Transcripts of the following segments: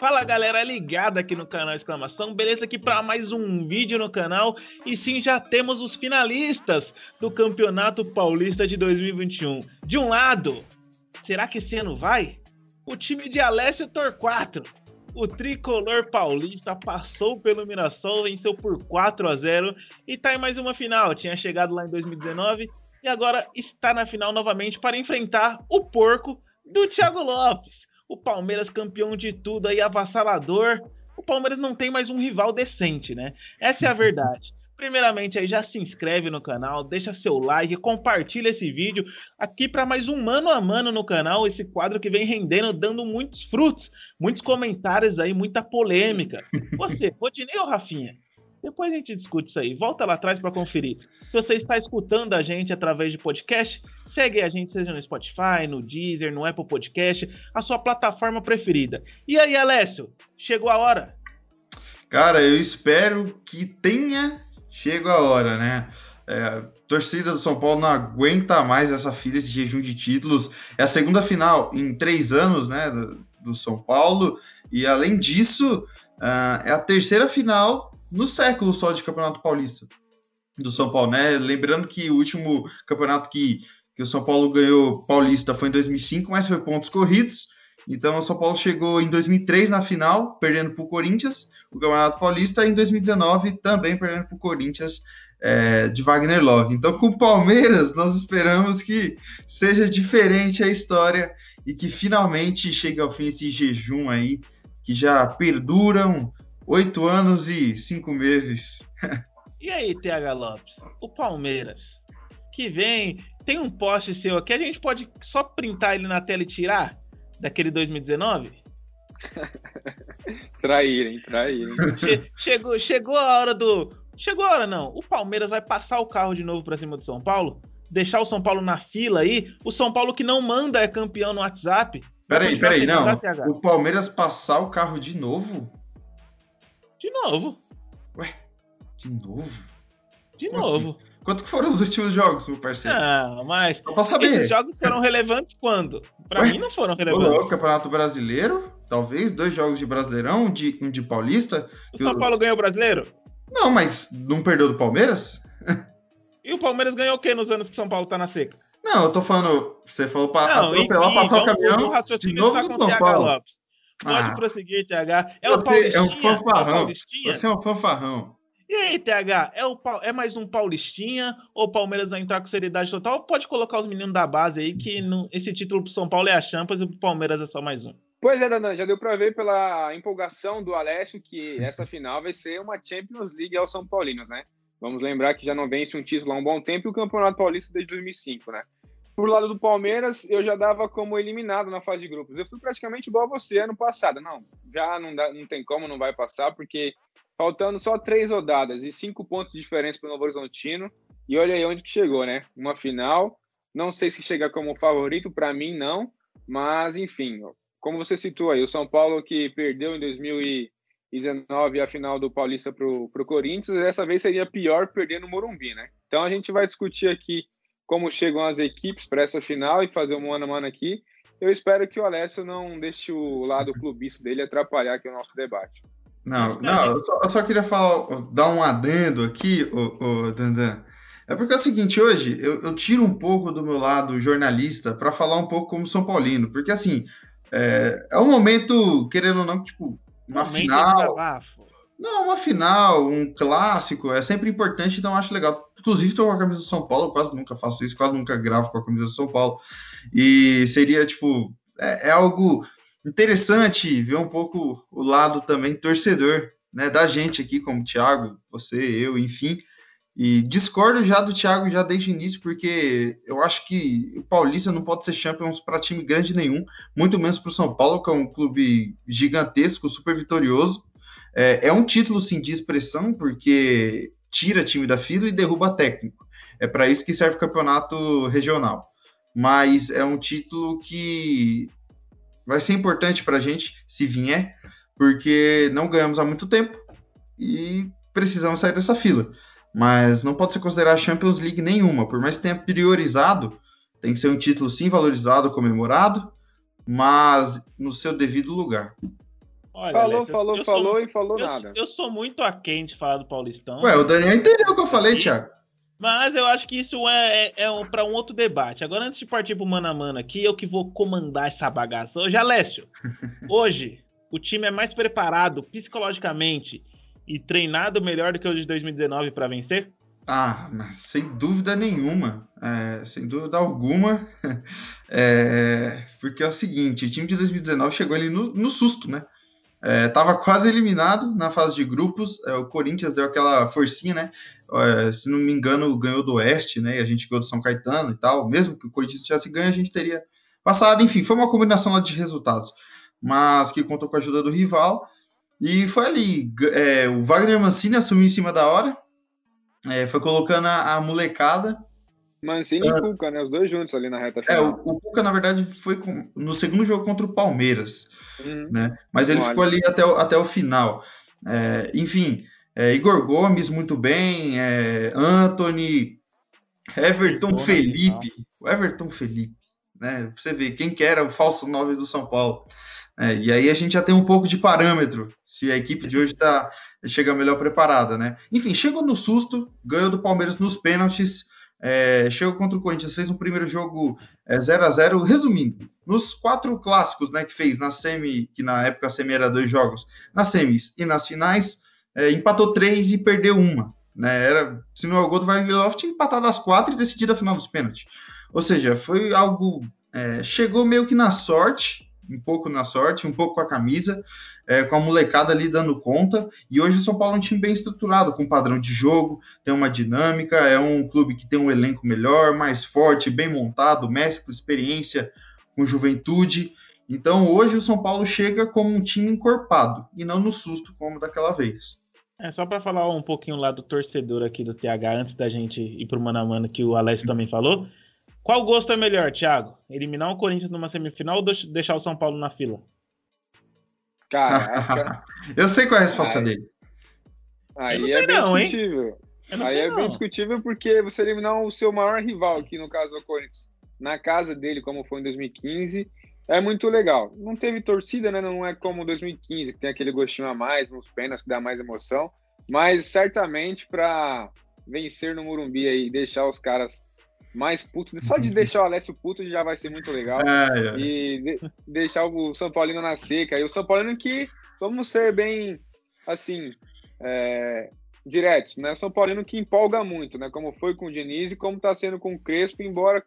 Fala galera ligada aqui no canal Exclamação, beleza aqui para mais um vídeo no canal e sim já temos os finalistas do Campeonato Paulista de 2021. De um lado, será que esse ano vai? O time de Alessio Torquato, o tricolor paulista passou pelo Mirassol, venceu por 4 a 0 e tá em mais uma final. Tinha chegado lá em 2019 e agora está na final novamente para enfrentar o porco do Thiago Lopes. O Palmeiras campeão de tudo aí, avassalador. O Palmeiras não tem mais um rival decente, né? Essa é a verdade. Primeiramente aí já se inscreve no canal, deixa seu like, compartilha esse vídeo aqui para mais um mano a mano no canal, esse quadro que vem rendendo, dando muitos frutos, muitos comentários aí, muita polêmica. Você, Rodinei ou Rafinha? Depois a gente discute isso aí. Volta lá atrás para conferir. Se você está escutando a gente através de podcast, segue a gente, seja no Spotify, no Deezer, no Apple Podcast, a sua plataforma preferida. E aí, Alessio, chegou a hora? Cara, eu espero que tenha chego a hora, né? É, torcida do São Paulo não aguenta mais essa fila, esse jejum de títulos. É a segunda final em três anos, né, do, do São Paulo. E além disso, uh, é a terceira final no século só de Campeonato Paulista do São Paulo, né? Lembrando que o último campeonato que, que o São Paulo ganhou paulista foi em 2005, mas foi pontos corridos. Então o São Paulo chegou em 2003 na final, perdendo para o Corinthians, o Campeonato Paulista, e em 2019 também perdendo para o Corinthians é, de Wagner Love. Então com o Palmeiras nós esperamos que seja diferente a história e que finalmente chegue ao fim esse jejum aí que já perduram Oito anos e cinco meses. e aí, TH Lopes? O Palmeiras, que vem, tem um poste seu aqui, a gente pode só printar ele na tela e tirar daquele 2019? traírem, traírem. Che chegou, chegou a hora do. Chegou a hora, não. O Palmeiras vai passar o carro de novo para cima do São Paulo? Deixar o São Paulo na fila aí? O São Paulo que não manda é campeão no WhatsApp? Peraí, peraí, não. O Palmeiras passar o carro de novo? De novo. Ué, de novo? De Como novo. Assim? Quanto que foram os últimos jogos, meu parceiro? Ah, mas pra saber. esses jogos foram relevantes quando? Pra Ué, mim não foram relevantes. O Campeonato Brasileiro, talvez, dois jogos de Brasileirão, de, um de Paulista. O São Paulo ganhou o Brasileiro? Não, mas não perdeu do Palmeiras? E o Palmeiras ganhou o quê nos anos que São Paulo tá na seca? Não, eu tô falando, você falou para atropelar, passar o caminhão de novo do São Paulo. Lopes. Pode ah. prosseguir, TH. É Você o é um fanfarrão. É Você é um fanfarrão. E aí, TH, é, o, é mais um Paulistinha ou o Palmeiras vai entrar com seriedade total? Pode colocar os meninos da base aí que no, esse título pro São Paulo é a Champions e pro Palmeiras é só mais um. Pois é, Danan, já deu para ver pela empolgação do Alessio que essa final vai ser uma Champions League aos São Paulinos, né? Vamos lembrar que já não vence um título há um bom tempo e o Campeonato Paulista desde 2005, né? Por lado do Palmeiras, eu já dava como eliminado na fase de grupos. Eu fui praticamente igual a você ano passado. Não, já não, dá, não tem como, não vai passar, porque faltando só três rodadas e cinco pontos de diferença para o Novo Horizontino. E olha aí onde que chegou, né? Uma final. Não sei se chega como favorito, para mim não. Mas, enfim, como você citou aí, o São Paulo que perdeu em 2019 a final do Paulista para o Corinthians, dessa vez seria pior perder no Morumbi, né? Então a gente vai discutir aqui como chegam as equipes para essa final e fazer um mano a mano aqui. Eu espero que o Alessio não deixe o lado clubista dele atrapalhar aqui o nosso debate. Não, não, eu só, eu só queria falar, dar um adendo aqui, o, o Dandan. É porque é o seguinte, hoje eu, eu tiro um pouco do meu lado jornalista para falar um pouco como São Paulino, porque assim, é, é um momento, querendo ou não, tipo, uma momento final. Não, uma final, um clássico, é sempre importante, então acho legal. Inclusive, estou com a camisa do São Paulo, quase nunca faço isso, quase nunca gravo com a camisa do São Paulo. E seria, tipo, é, é algo interessante ver um pouco o lado também torcedor, né, da gente aqui, como o Thiago, você, eu, enfim. E discordo já do Thiago já desde o início, porque eu acho que o Paulista não pode ser Champions para time grande nenhum, muito menos para o São Paulo, que é um clube gigantesco, super vitorioso. É, é um título, sim, de expressão, porque tira time da fila e derruba técnico. É para isso que serve o campeonato regional. Mas é um título que vai ser importante para a gente, se vier, porque não ganhamos há muito tempo e precisamos sair dessa fila. Mas não pode ser considerado Champions League nenhuma, por mais que tenha priorizado, Tem que ser um título sim valorizado, comemorado, mas no seu devido lugar. Olha, falou, Alex, falou, eu, falou eu e falou eu, nada. Eu sou muito aquém de falar do Paulistão. Ué, o Daniel entendeu o que eu falei, Thiago. Mas eu acho que isso é, é, é um, para um outro debate. Agora, antes de partir pro mano a mano aqui, eu que vou comandar essa bagaça. Hoje, Alessio, hoje o time é mais preparado psicologicamente e treinado melhor do que o de 2019 para vencer? Ah, sem dúvida nenhuma, é, sem dúvida alguma, é, porque é o seguinte, o time de 2019 chegou ali no, no susto, né? É, tava quase eliminado na fase de grupos. É, o Corinthians deu aquela forcinha, né? É, se não me engano, ganhou do Oeste, né? E a gente ganhou do São Caetano e tal. Mesmo que o Corinthians tivesse ganho, a gente teria passado. Enfim, foi uma combinação de resultados, mas que contou com a ajuda do rival. E foi ali. É, o Wagner Mancini assumiu em cima da hora, é, foi colocando a, a molecada. Mancini e Cuca, né? Os dois juntos ali na reta final. É, o, o Cuca, na verdade, foi com, no segundo jogo contra o Palmeiras. Uhum. Né? Mas ele ficou ali até o, até o final. É, enfim, é, Igor Gomes muito bem, é, Anthony, Everton Felipe, o Everton Felipe, né? Pra você ver quem que era o falso 9 do São Paulo. É, e aí a gente já tem um pouco de parâmetro se a equipe de hoje tá, chega melhor preparada, né? Enfim, chegou no susto, ganhou do Palmeiras nos pênaltis, é, chegou contra o Corinthians, fez um primeiro jogo é, 0 a 0 Resumindo, nos quatro clássicos né, que fez na semi, que na época a semi era dois jogos, nas semis e nas finais, é, empatou três e perdeu uma. Né, era, se não é o gol do Love, tinha empatado as quatro e decidido a final dos pênaltis. Ou seja, foi algo. É, chegou meio que na sorte, um pouco na sorte, um pouco com a camisa, é, com a molecada ali dando conta. E hoje o São Paulo é um time bem estruturado, com padrão de jogo, tem uma dinâmica, é um clube que tem um elenco melhor, mais forte, bem montado, mescla experiência com juventude. Então hoje o São Paulo chega como um time encorpado e não no susto como daquela vez. É só para falar um pouquinho lá do torcedor aqui do TH antes da gente ir pro mano a mano que o Alessio também falou. Qual gosto é melhor, Thiago? Eliminar o Corinthians numa semifinal ou deixar o São Paulo na fila? Caraca. eu sei qual é a resposta aí, dele. Aí é bem não, discutível. Aí é bem discutível porque você eliminar o seu maior rival, aqui no caso do Corinthians, na casa dele, como foi em 2015, é muito legal. Não teve torcida, né? Não é como 2015, que tem aquele gostinho a mais nos pênaltis, que dá mais emoção. Mas certamente para vencer no Murumbi e deixar os caras mais puto. Só de deixar o Alessio puto já vai ser muito legal. É, é. E de, deixar o São Paulino na seca. E o São Paulino que, vamos ser bem, assim, é, diretos, né? O São Paulino que empolga muito, né? Como foi com o Diniz e como está sendo com o Crespo, embora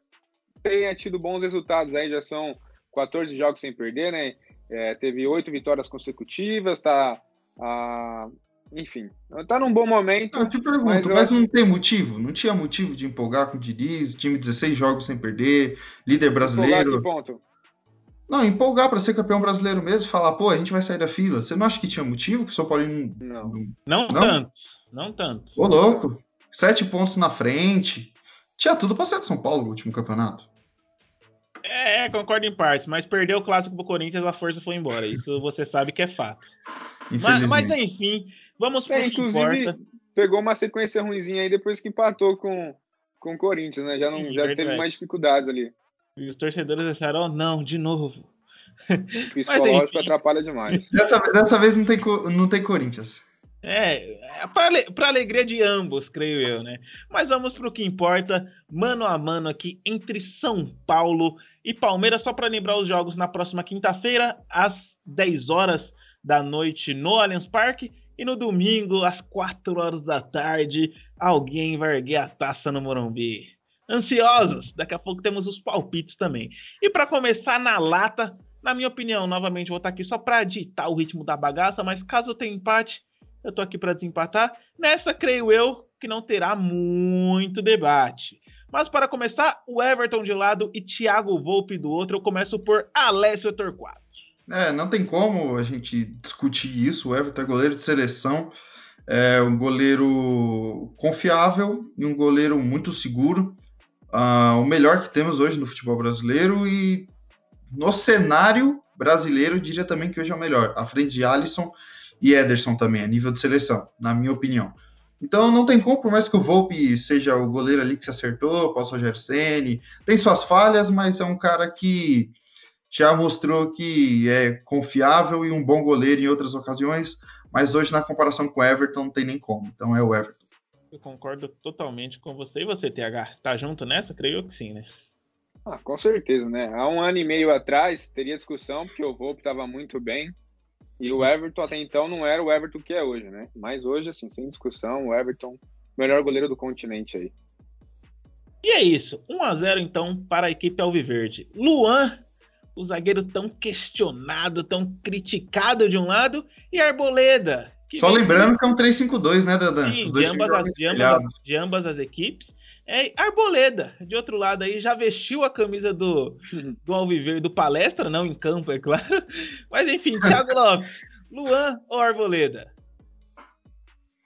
tenha tido bons resultados aí, já são 14 jogos sem perder, né? É, teve oito vitórias consecutivas, tá a, enfim, tá num bom momento. Eu te pergunto, mas, mas não tem motivo? Não tinha motivo de empolgar com o Diniz, time 16 jogos sem perder, líder brasileiro. ponto? Não, empolgar para ser campeão brasileiro mesmo, falar, pô, a gente vai sair da fila. Você não acha que tinha motivo que o São Paulo não. Não, não, não? tanto. Não tanto. Ô, louco. Sete pontos na frente. Tinha tudo para ser de São Paulo no último campeonato. É, concordo em partes, mas perdeu o clássico pro Corinthians, a força foi embora. Isso você sabe que é fato. Mas, mas enfim, Vamos para é, inclusive pegou uma sequência ruimzinha aí depois que empatou com, com o Corinthians, né? Já não Sim, já teve mais dificuldades ali. E os torcedores disseram, oh, não, de novo. O psicológico Mas, atrapalha demais. Dessa, dessa vez não tem, não tem Corinthians. É, é para alegria de ambos, creio eu, né? Mas vamos para o que importa, mano a mano aqui entre São Paulo e Palmeiras, só para lembrar os jogos na próxima quinta-feira, às 10 horas da noite no Allianz Parque e no domingo, às 4 horas da tarde, alguém vai erguer a taça no Morumbi. Ansiosos? Daqui a pouco temos os palpites também. E para começar na lata, na minha opinião, novamente vou estar aqui só para ditar o ritmo da bagaça, mas caso tenha empate, eu tô aqui para desempatar. Nessa, creio eu, que não terá muito debate. Mas para começar, o Everton de lado e Thiago Volpe do outro, eu começo por Alessio Torquato. É, não tem como a gente discutir isso. O Everton é goleiro de seleção, é um goleiro confiável e um goleiro muito seguro. Uh, o melhor que temos hoje no futebol brasileiro e no cenário brasileiro, diria também que hoje é o melhor, à frente de Alisson e Ederson também, a nível de seleção, na minha opinião. Então não tem como, por mais que o Volpe seja o goleiro ali que se acertou, pós Rogério Ceni, tem suas falhas, mas é um cara que já mostrou que é confiável e um bom goleiro em outras ocasiões, mas hoje na comparação com o Everton não tem nem como. Então é o Everton. Eu concordo totalmente com você. E você, TH, tá junto nessa? Creio que sim, né? Ah, com certeza, né? Há um ano e meio atrás teria discussão, porque o Volpe estava muito bem. E o Everton até então não era o Everton que é hoje, né? Mas hoje, assim, sem discussão, o Everton, melhor goleiro do continente aí. E é isso. 1 a 0 então para a equipe Alviverde. Luan, o zagueiro tão questionado, tão criticado de um lado, e Arboleda. Só lembrando que é um 3-5-2, né, Dadan? Sim, de ambas, as, de, ambas, de ambas as equipes. É, Arboleda, de outro lado aí, já vestiu a camisa do, do Alviver do Palestra, não em campo, é claro. Mas enfim, Thiago Lopes, Luan ou Arboleda?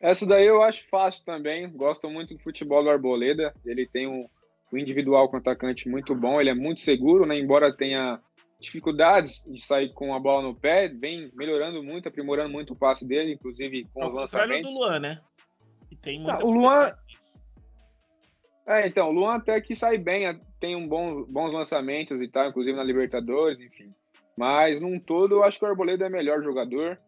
Essa daí eu acho fácil também. Gosto muito do futebol do Arboleda. Ele tem um, um individual com atacante muito bom. Ele é muito seguro, né? Embora tenha dificuldades de sair com a bola no pé, vem melhorando muito, aprimorando muito o passe dele, inclusive com os lançamentos. do Luan, né? E tem muita o Luan, é, então, o Luan até que sai bem, tem um bom, bons lançamentos e tal, inclusive na Libertadores, enfim. Mas, num todo, eu acho que o Arboleda é melhor jogador.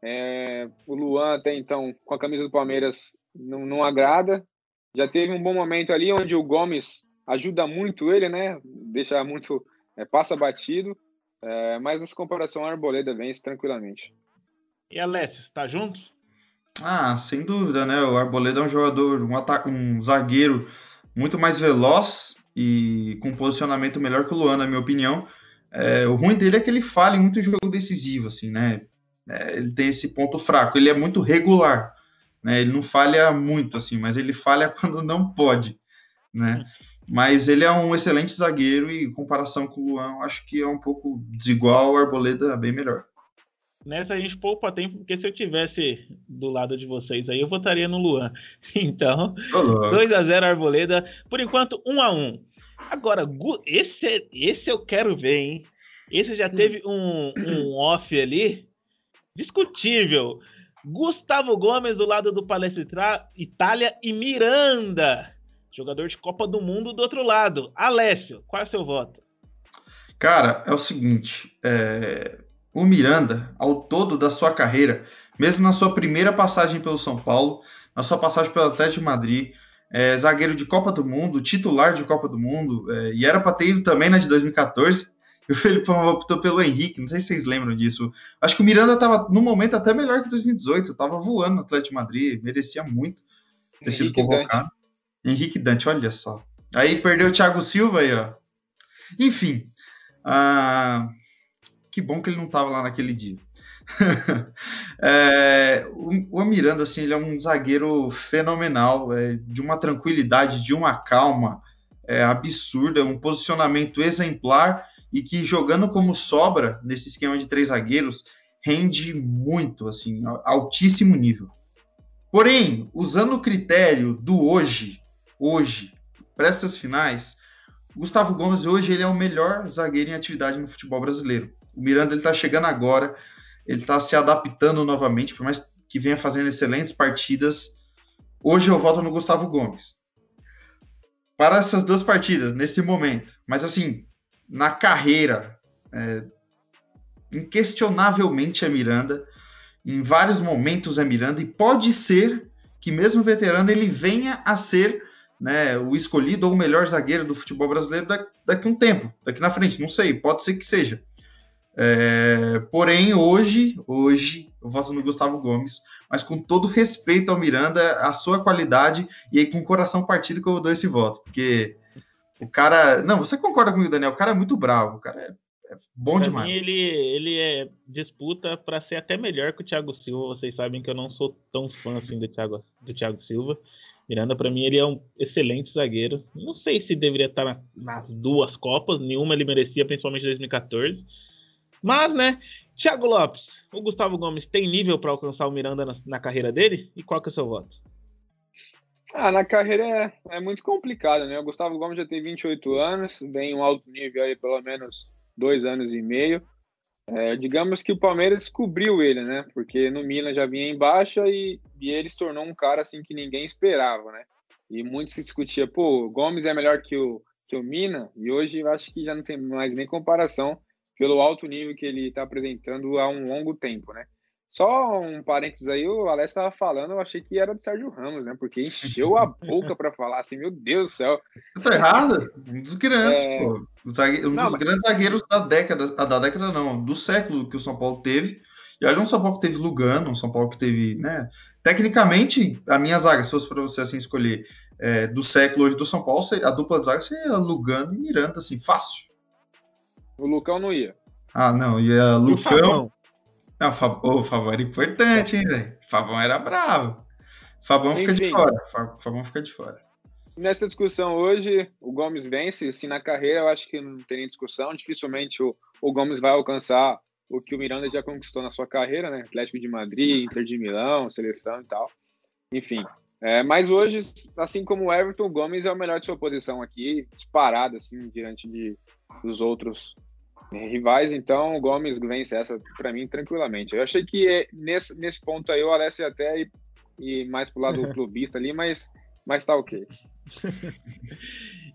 É, o Luan, até então, com a camisa do Palmeiras, não, não agrada. Já teve um bom momento ali onde o Gomes ajuda muito ele, né? Deixa muito. É, passa batido. É, mas nessa comparação, a Arboleda vence tranquilamente. E Alessio, está junto? Ah, sem dúvida, né? O Arboleda é um jogador, um, um zagueiro muito mais veloz e com posicionamento melhor que o Luan, na minha opinião. É, o ruim dele é que ele falha em muito jogo decisivo, assim, né? É, ele tem esse ponto fraco. Ele é muito regular, né? Ele não falha muito, assim, mas ele falha quando não pode, né? Mas ele é um excelente zagueiro e, em comparação com o Luan, acho que é um pouco desigual. O Arboleda é bem melhor. Nessa a gente poupa tempo, porque se eu tivesse do lado de vocês aí, eu votaria no Luan. Então, 2 a 0 Arboleda. Por enquanto, 1 a 1 Agora, esse, esse eu quero ver, hein? Esse já teve um, um off ali discutível. Gustavo Gomes do lado do Palestra Itália e Miranda, jogador de Copa do Mundo do outro lado. Alessio, qual é o seu voto? Cara, é o seguinte, é... O Miranda, ao todo da sua carreira, mesmo na sua primeira passagem pelo São Paulo, na sua passagem pelo Atlético de Madrid, é, zagueiro de Copa do Mundo, titular de Copa do Mundo, é, e era para ter ido também na de 2014. E o Felipe optou pelo Henrique, não sei se vocês lembram disso. Acho que o Miranda estava, no momento, até melhor que 2018, estava voando no Atlético de Madrid, merecia muito ter sido convocado. Henrique Dante, olha só. Aí perdeu o Thiago Silva aí, ó. Enfim, uh, que bom que ele não estava lá naquele dia. é, o, o Miranda, assim, ele é um zagueiro fenomenal, é, de uma tranquilidade, de uma calma é, absurda, um posicionamento exemplar e que jogando como sobra nesse esquema de três zagueiros rende muito, assim, altíssimo nível. Porém, usando o critério do hoje, hoje, para essas finais, Gustavo Gomes hoje ele é o melhor zagueiro em atividade no futebol brasileiro. O Miranda ele está chegando agora, ele está se adaptando novamente, por mais que venha fazendo excelentes partidas. Hoje eu voto no Gustavo Gomes. Para essas duas partidas, nesse momento. Mas assim, na carreira, é, inquestionavelmente é Miranda. Em vários momentos é Miranda. E pode ser que, mesmo veterano, ele venha a ser né, o escolhido ou o melhor zagueiro do futebol brasileiro daqui a um tempo, daqui na frente. Não sei, pode ser que seja. É, porém, hoje, hoje, eu voto no Gustavo Gomes, mas com todo respeito ao Miranda, a sua qualidade, e aí com o coração partido que eu dou esse voto, porque o cara. Não, você concorda comigo, Daniel? O cara é muito bravo, o cara é, é bom pra demais. Mim, ele, ele é disputa para ser até melhor que o Thiago Silva. Vocês sabem que eu não sou tão fã assim do Thiago, do Thiago Silva. Miranda, para mim, ele é um excelente zagueiro. Não sei se deveria estar na, nas duas Copas, nenhuma ele merecia, principalmente em 2014 mas, né, Thiago Lopes, o Gustavo Gomes tem nível para alcançar o Miranda na, na, carreira dele? E qual que é o seu voto? Ah, na carreira é, é, muito complicado, né? O Gustavo Gomes já tem 28 anos, vem um alto nível aí pelo menos dois anos e meio. É, digamos que o Palmeiras cobriu ele, né? Porque no Milan já vinha em baixa e, e ele se tornou um cara assim que ninguém esperava, né? E muito se discutia, pô, o Gomes é melhor que o, que o Mina, e hoje eu acho que já não tem mais nem comparação pelo alto nível que ele está apresentando há um longo tempo, né? Só um parênteses aí, o Alex estava falando, eu achei que era do Sérgio Ramos, né? Porque encheu a boca para falar assim, meu Deus do céu. Eu tô errado? Um dos grandes, é... pô. Um não, dos mas... grandes zagueiros da década, ah, da década não, do século que o São Paulo teve. E olha um São Paulo que teve Lugano, um São Paulo que teve, né? Tecnicamente, a minha zaga, se fosse para você assim escolher é, do século hoje do São Paulo, a dupla de zaga seria Lugano e Miranda, assim, fácil. O Lucão não ia. Ah, não, ia Lucão. Não, o Fabão, o Fabão era importante, hein, velho? O Fabão era bravo. O Fabão Enfim, fica de fora. Fabão fica de fora. Nessa discussão hoje, o Gomes vence. Assim, na carreira, eu acho que não tem nem discussão. Dificilmente o, o Gomes vai alcançar o que o Miranda já conquistou na sua carreira, né? Atlético de Madrid, Inter de Milão, seleção e tal. Enfim. É, mas hoje, assim como o Everton, o Gomes é o melhor de sua posição aqui, disparado, assim, diante de, dos outros rivais, então o Gomes vence essa para mim tranquilamente. Eu achei que é, nesse, nesse ponto aí o Alessio até ir, ir mais pro lado clubista ali, mas, mas tá ok.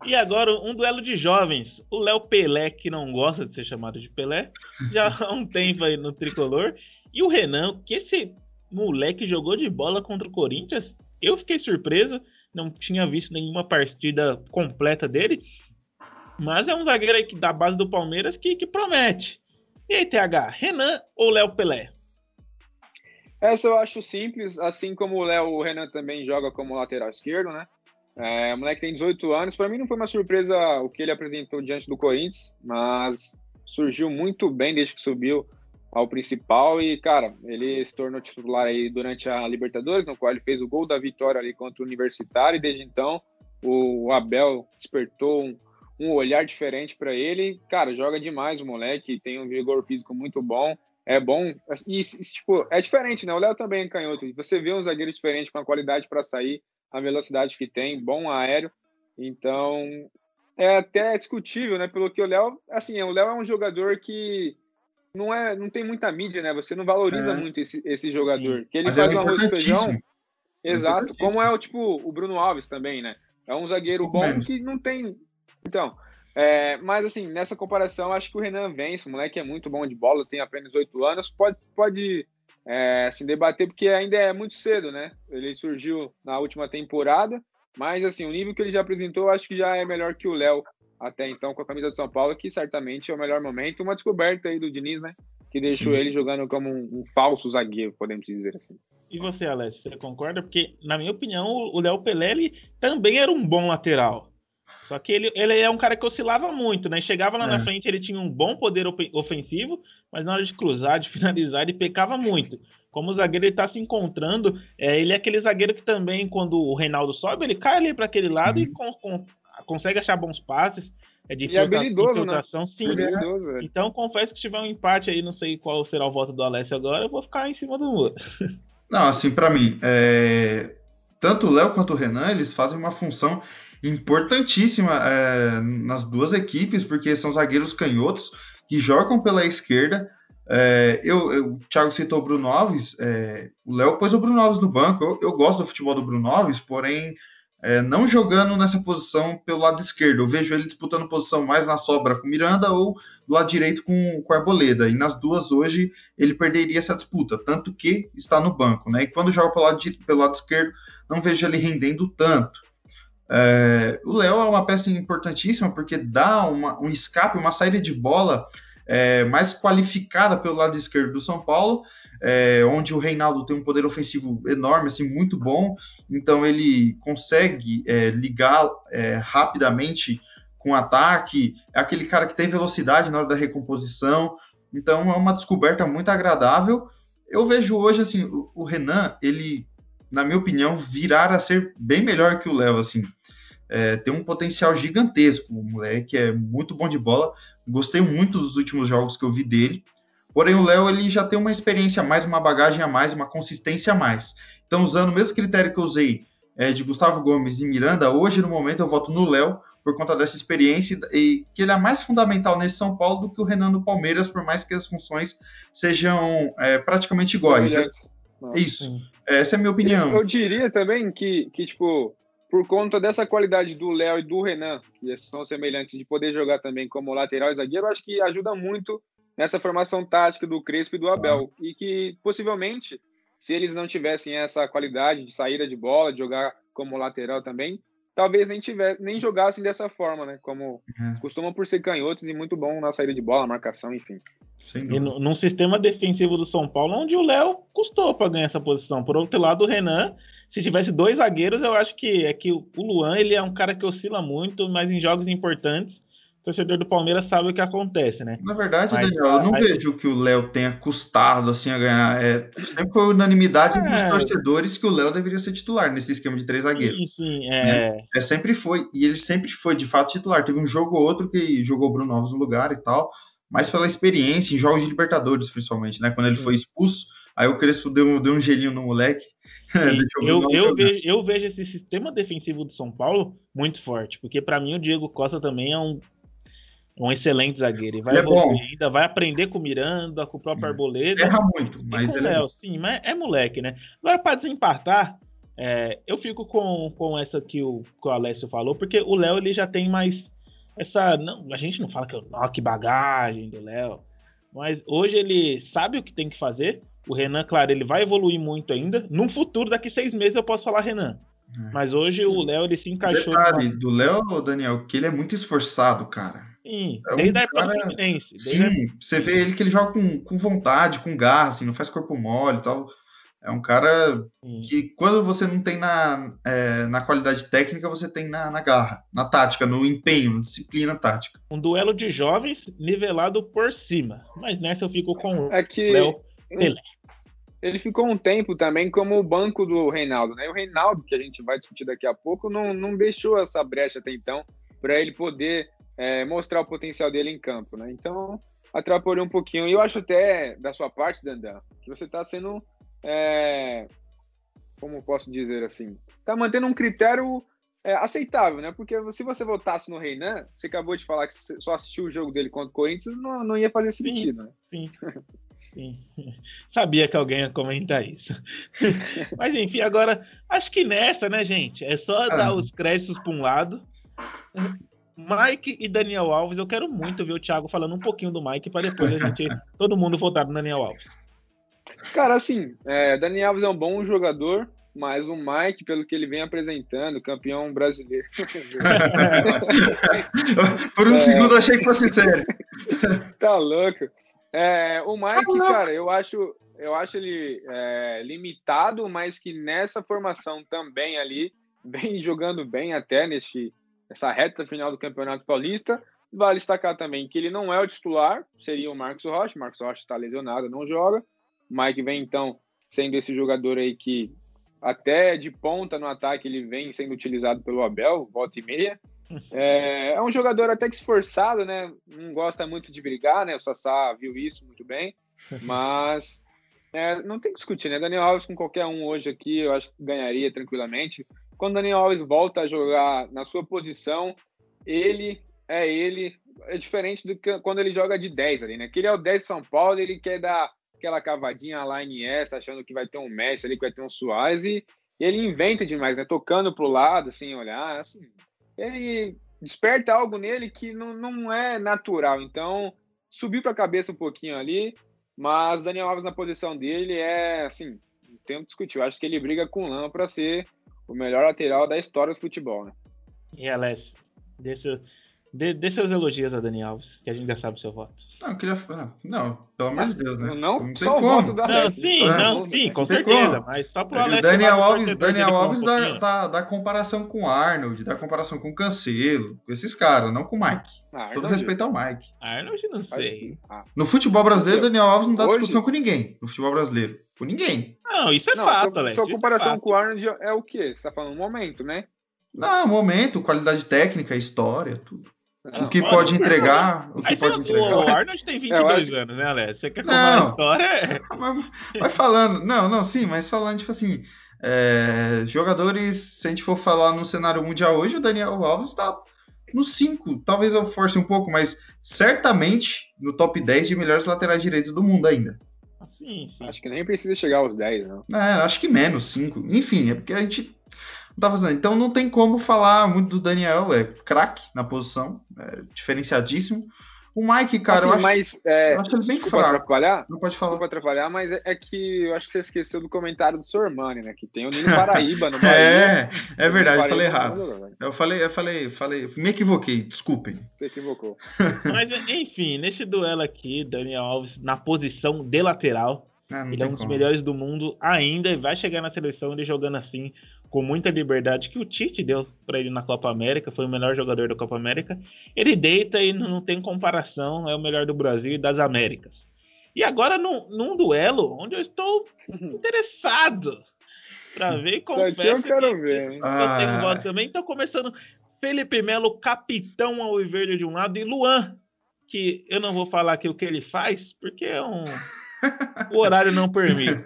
E agora um duelo de jovens. O Léo Pelé, que não gosta de ser chamado de Pelé, já há um tempo aí no tricolor. E o Renan, que esse moleque jogou de bola contra o Corinthians. Eu fiquei surpreso, não tinha visto nenhuma partida completa dele. Mas é um zagueiro aí da base do Palmeiras que, que promete. E aí, TH, Renan ou Léo Pelé? Essa eu acho simples, assim como o Léo, Renan também joga como lateral esquerdo, né? É, o moleque tem 18 anos. Para mim não foi uma surpresa o que ele apresentou diante do Corinthians, mas surgiu muito bem desde que subiu ao principal e, cara, ele se tornou titular aí durante a Libertadores, no qual ele fez o gol da vitória ali contra o Universitário e desde então o Abel despertou um, um olhar diferente para ele. Cara, joga demais o moleque, tem um vigor físico muito bom. É bom. E, tipo, é diferente, né? O Léo também é canhoto. Você vê um zagueiro diferente com a qualidade para sair, a velocidade que tem, bom aéreo. Então, é até discutível, né? Pelo que o Léo, assim, o Léo é um jogador que não é, não tem muita mídia, né? Você não valoriza é. muito esse, esse jogador. Sim. Que ele Mas faz é um arroz e feijão. Exato. Como é o tipo o Bruno Alves também, né? É um zagueiro bom que não tem então, é, mas assim, nessa comparação, acho que o Renan vence. O moleque é muito bom de bola, tem apenas oito anos. Pode, pode é, se debater, porque ainda é muito cedo, né? Ele surgiu na última temporada, mas assim, o nível que ele já apresentou, acho que já é melhor que o Léo até então com a camisa de São Paulo, que certamente é o melhor momento. Uma descoberta aí do Diniz, né? Que deixou Sim. ele jogando como um, um, falso zagueiro, podemos dizer assim. E você, Alex, você concorda? Porque, na minha opinião, o Léo Pelé ele também era um bom lateral. Só que ele, ele é um cara que oscilava muito, né? Chegava lá é. na frente, ele tinha um bom poder ofensivo, mas na hora de cruzar, de finalizar, ele pecava muito. Como o zagueiro está se encontrando, é, ele é aquele zagueiro que também, quando o Reinaldo sobe, ele cai ali para aquele lado Sim. e com, com, consegue achar bons passes. É de e é habilidoso, né? Sim, habilidoso, então confesso que se tiver um empate aí, não sei qual será o voto do Alessio agora, eu vou ficar em cima do muro. Não, assim, para mim, é... tanto o Léo quanto o Renan, eles fazem uma função importantíssima é, nas duas equipes, porque são zagueiros canhotos que jogam pela esquerda. É, eu, eu, o Thiago citou o Bruno Alves, é, o Léo pôs o Bruno Alves no banco. Eu, eu gosto do futebol do Bruno Alves, porém é, não jogando nessa posição pelo lado esquerdo. Eu vejo ele disputando posição mais na sobra com Miranda ou do lado direito com, com Arboleda. E nas duas hoje ele perderia essa disputa, tanto que está no banco. Né? E quando joga pelo lado, pelo lado esquerdo, não vejo ele rendendo tanto. É, o Léo é uma peça importantíssima porque dá uma, um escape, uma saída de bola é, mais qualificada pelo lado esquerdo do São Paulo, é, onde o Reinaldo tem um poder ofensivo enorme, assim, muito bom, então ele consegue é, ligar é, rapidamente com ataque, é aquele cara que tem velocidade na hora da recomposição, então é uma descoberta muito agradável. Eu vejo hoje, assim, o, o Renan, ele na minha opinião, virar a ser bem melhor que o Léo, assim. É, tem um potencial gigantesco. O moleque é muito bom de bola. Gostei muito dos últimos jogos que eu vi dele. Porém, o Léo ele já tem uma experiência a mais, uma bagagem a mais, uma consistência a mais. Então, usando o mesmo critério que eu usei é, de Gustavo Gomes e Miranda, hoje, no momento, eu voto no Léo, por conta dessa experiência e que ele é mais fundamental nesse São Paulo do que o Renan no Palmeiras, por mais que as funções sejam é, praticamente iguais. É, isso. Essa é a minha opinião. Eu, eu, diria também que, que, tipo, por conta dessa qualidade do Léo e do Renan, que são semelhantes de poder jogar também como lateral e zagueiro, acho que ajuda muito nessa formação tática do Crespo e do Abel. E que possivelmente, se eles não tivessem essa qualidade de saída de bola, de jogar como lateral também, talvez nem tiver, nem jogassem dessa forma, né? Como uhum. costumam por ser canhotos e muito bom na saída de bola, marcação, enfim. E no, num sistema defensivo do São Paulo, onde o Léo custou para ganhar essa posição. Por outro lado, o Renan, se tivesse dois zagueiros, eu acho que é que o Luan ele é um cara que oscila muito, mas em jogos importantes torcedor do Palmeiras sabe o que acontece, né? Na verdade, mas, Daniel, eu não mas... vejo que o Léo tenha custado assim a ganhar. É, sempre foi unanimidade é... dos torcedores que o Léo deveria ser titular nesse esquema de três zagueiros. Sim, sim, é... Né? é. sempre foi, e ele sempre foi de fato titular. Teve um jogo ou outro que jogou o Bruno Alves no lugar e tal, mas pela experiência em jogos de Libertadores, principalmente, né? Quando ele sim. foi expulso, aí o Crespo deu, deu um gelinho no moleque. eu, eu, vejo, eu vejo esse sistema defensivo do São Paulo muito forte, porque para mim o Diego Costa também é um um excelente zagueiro. E vai é evoluir ainda, vai aprender com o Miranda, com o próprio Arboleda. Erra muito, mas ele é Léo, é... sim, mas é moleque, né? Agora, para desempatar, é, eu fico com, com essa que o, que o Alessio falou, porque o Léo ele já tem mais essa. Não, a gente não fala que é o que bagagem do Léo, mas hoje ele sabe o que tem que fazer. O Renan, claro, ele vai evoluir muito ainda. Num futuro, daqui seis meses, eu posso falar Renan. É. Mas hoje o Léo ele se encaixou. Detalhe, numa... do Léo, Daniel, que ele é muito esforçado, cara. Sim, é desde um a época do Fluminense. Sim, você vê ele que ele joga com, com vontade, com garra, assim, não faz corpo mole e tal. É um cara sim. que quando você não tem na, é, na qualidade técnica, você tem na, na, garra, na tática, no empenho, na disciplina tática. Um duelo de jovens nivelado por cima. Mas nessa eu fico com é que... Léo Pelé ele ficou um tempo também como o banco do Reinaldo, né? O Reinaldo, que a gente vai discutir daqui a pouco, não, não deixou essa brecha até então para ele poder é, mostrar o potencial dele em campo, né? Então, atrapalhou um pouquinho. E eu acho até, da sua parte, Dandan, que você está sendo, é, como posso dizer assim, está mantendo um critério é, aceitável, né? Porque se você votasse no Reinan, você acabou de falar que só assistiu o jogo dele contra o Corinthians, não, não ia fazer sentido, sim, né? Sim. Sim. Sabia que alguém ia comentar isso. Mas enfim, agora acho que nessa, né, gente? É só ah. dar os créditos para um lado. Mike e Daniel Alves, eu quero muito ver o Thiago falando um pouquinho do Mike para depois a gente todo mundo votar no Daniel Alves. Cara, assim, é, Daniel Alves é um bom jogador, mas o Mike, pelo que ele vem apresentando, campeão brasileiro. Por um é... segundo eu achei que fosse sério. tá louco. É, o Mike, cara, eu acho, eu acho ele é, limitado, mas que nessa formação também ali, vem jogando bem até nesse, nessa reta final do Campeonato Paulista. Vale destacar também que ele não é o titular, seria o Marcos Rocha. Marcos Rocha está lesionado, não joga. O Mike vem então sendo esse jogador aí que até de ponta no ataque ele vem sendo utilizado pelo Abel, volta e meia. É, é, um jogador até que esforçado, né? Não gosta muito de brigar, né? O Sassá viu isso muito bem, mas é, não tem que discutir, né? Daniel Alves com qualquer um hoje aqui, eu acho que ganharia tranquilamente. Quando Daniel Alves volta a jogar na sua posição, ele é ele, é diferente do que quando ele joga de 10 ali, né? Que ele é o 10 de São Paulo, ele quer dar aquela cavadinha lá em essa, achando que vai ter um Messi ali, que vai ter um Suárez, e ele inventa demais, né? Tocando pro lado, assim, olhar, assim, ele desperta algo nele que não, não é natural. Então, subiu para a cabeça um pouquinho ali, mas o Daniel Alves na posição dele é assim, não tem que discutir. Acho que ele briga com o Lama para ser o melhor lateral da história do futebol, né? E Alex, deixa, Dê, dê seus elogios a Dani Alves, que a gente já sabe o seu voto. Não, eu queria. Não, pelo amor de Deus, né? Não, não só o voto da Não, sim, é, não, sim, com certeza. Como. Mas só pro Alex. Daniel Alves, Daniel Alves dá, dá, dá, comparação com o Arnold, dá comparação com o Cancelo, com esses caras, não com o Mike. Ah, Todo respeito ao Mike. Arnold não sei. Ah. No futebol brasileiro, Daniel Alves não dá Hoje... discussão com ninguém. No futebol brasileiro. Com ninguém. Não, isso é não, fato, Alex. Sua é comparação é com o Arnold é o quê? Você tá falando um momento, né? Não, momento, qualidade técnica, história, tudo. O que pode entregar, o que pode entregar. O Arnold tem 22 acho... anos, né, Alex? Você quer contar a história? Vai falando. Não, não, sim, mas falando, tipo assim, é, jogadores, se a gente for falar no cenário mundial hoje, o Daniel Alves tá, no 5, talvez eu force um pouco, mas certamente no top 10 de melhores laterais direitos do mundo ainda. Sim, sim. Acho que nem precisa chegar aos 10, não. É, acho que menos, 5. Enfim, é porque a gente não tá fazendo. Então não tem como falar muito do Daniel, é craque na posição, é diferenciadíssimo. O Mike, cara, assim, eu, acho, mas, é, eu acho ele bem fraco. Atrapalhar, não pode falar. Desculpa atrapalhar, mas é, é, que eu acho que você esqueceu do comentário do Sormani, né? Que tem o Nino Paraíba no Bahia. é, é verdade, eu falei errado. Eu falei, eu falei, falei, me equivoquei, desculpem. Você equivocou. mas, enfim, nesse duelo aqui, Daniel Alves na posição de lateral, ah, ele é um dos como. melhores do mundo ainda e vai chegar na seleção ele jogando assim com muita liberdade que o Tite deu para ele na Copa América, foi o melhor jogador da Copa América. Ele deita e não tem comparação, é o melhor do Brasil e das Américas. E agora num, num duelo onde eu estou interessado para ver como Isso aqui eu quero que, ver. Hein? Eu tenho voto também. Então começando Felipe Melo, capitão ao Verde de um lado e Luan, que eu não vou falar aqui o que ele faz, porque é um o horário não permite.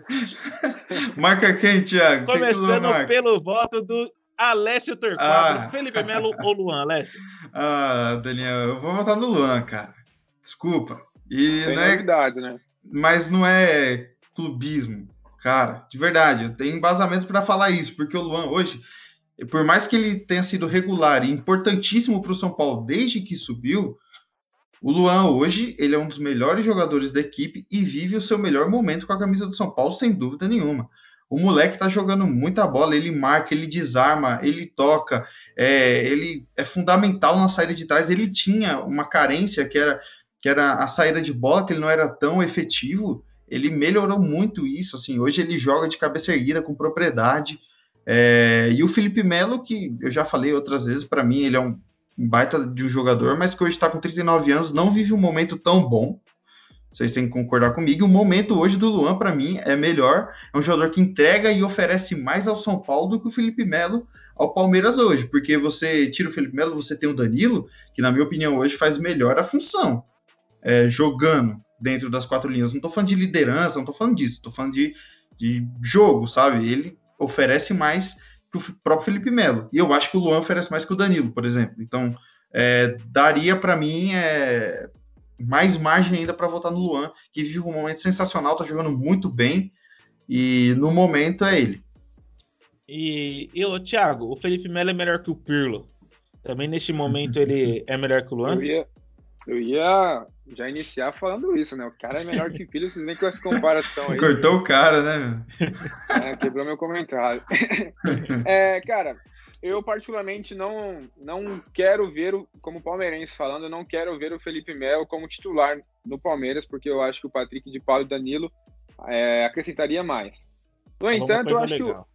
Marca quem, Thiago? Começando quem pelo voto do Alessio Torquato, ah. Felipe Melo ou Luan, Alessio? Ah, Daniel, eu vou votar no Luan, cara. Desculpa. E Sem não é... novidade, né? Mas não é clubismo, cara. De verdade, eu tenho embasamento para falar isso, porque o Luan hoje, por mais que ele tenha sido regular e importantíssimo para o São Paulo desde que subiu, o Luan hoje, ele é um dos melhores jogadores da equipe e vive o seu melhor momento com a camisa do São Paulo, sem dúvida nenhuma. O moleque tá jogando muita bola, ele marca, ele desarma, ele toca, é, ele é fundamental na saída de trás. Ele tinha uma carência que era, que era a saída de bola, que ele não era tão efetivo. Ele melhorou muito isso, assim. Hoje ele joga de cabeça erguida, com propriedade. É, e o Felipe Melo, que eu já falei outras vezes, para mim ele é um um baita de um jogador, mas que hoje está com 39 anos, não vive um momento tão bom. Vocês têm que concordar comigo. O momento hoje do Luan, para mim, é melhor. É um jogador que entrega e oferece mais ao São Paulo do que o Felipe Melo ao Palmeiras hoje. Porque você tira o Felipe Melo, você tem o Danilo, que, na minha opinião, hoje faz melhor a função. É, jogando dentro das quatro linhas. Não estou falando de liderança, não estou falando disso. Estou falando de, de jogo, sabe? Ele oferece mais que o próprio Felipe Melo. E eu acho que o Luan oferece mais que o Danilo, por exemplo. Então, é, daria para mim é, mais margem ainda para votar no Luan, que vive um momento sensacional, tá jogando muito bem e no momento é ele. E eu, Thiago, o Felipe Melo é melhor que o Pirlo. Também neste momento ele é melhor que o Luan? Eu ia, eu ia já iniciar falando isso, né? O cara é melhor que filho, vocês nem com essa comparação aí. Cortou o cara, né? É, quebrou meu comentário. É, cara, eu particularmente não, não quero ver, o, como palmeirense falando, eu não quero ver o Felipe Melo como titular no Palmeiras, porque eu acho que o Patrick de Paulo e Danilo é, acrescentaria mais. No entanto, eu acho legal.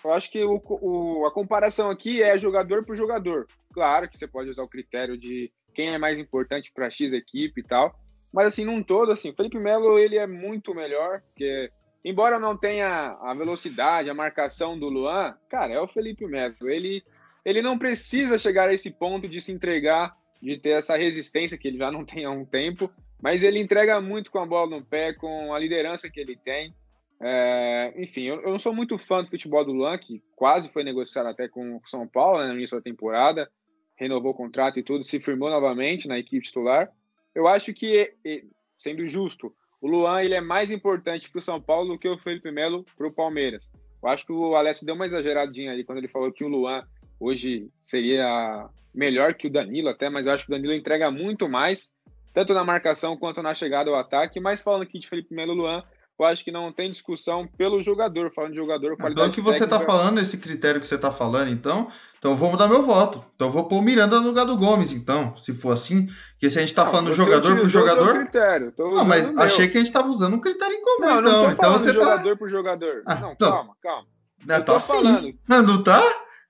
que, eu acho que o, o, a comparação aqui é jogador por jogador. Claro que você pode usar o critério de quem é mais importante para X equipe e tal. Mas assim, num todo, assim, Felipe Melo ele é muito melhor, porque embora não tenha a velocidade, a marcação do Luan, cara, é o Felipe Melo. Ele ele não precisa chegar a esse ponto de se entregar, de ter essa resistência que ele já não tem há um tempo, mas ele entrega muito com a bola no pé, com a liderança que ele tem. É, enfim, eu, eu, não sou muito fã do futebol do Luan, que quase foi negociado até com o São Paulo né, no início da temporada renovou o contrato e tudo, se firmou novamente na equipe titular. Eu acho que, sendo justo, o Luan ele é mais importante para o São Paulo do que o Felipe Melo para o Palmeiras. Eu acho que o Alessio deu uma exageradinha ali quando ele falou que o Luan hoje seria melhor que o Danilo até, mas eu acho que o Danilo entrega muito mais, tanto na marcação quanto na chegada ao ataque. Mas falando aqui de Felipe Melo Luan, eu acho que não tem discussão pelo jogador, falando de jogador, qualidade Então, que você está falando, esse critério que você está falando, então, então vou mudar meu voto. Então vou pôr o Miranda no lugar do Gomes, então, se for assim, porque se a gente está falando jogador por jogador... critério, não, mas achei que a gente estava usando um critério em comum, não, então. Não, não então você tá jogador tá... por jogador. Ah, não, então... calma, calma. Não, eu tá assim. falando. Não tá?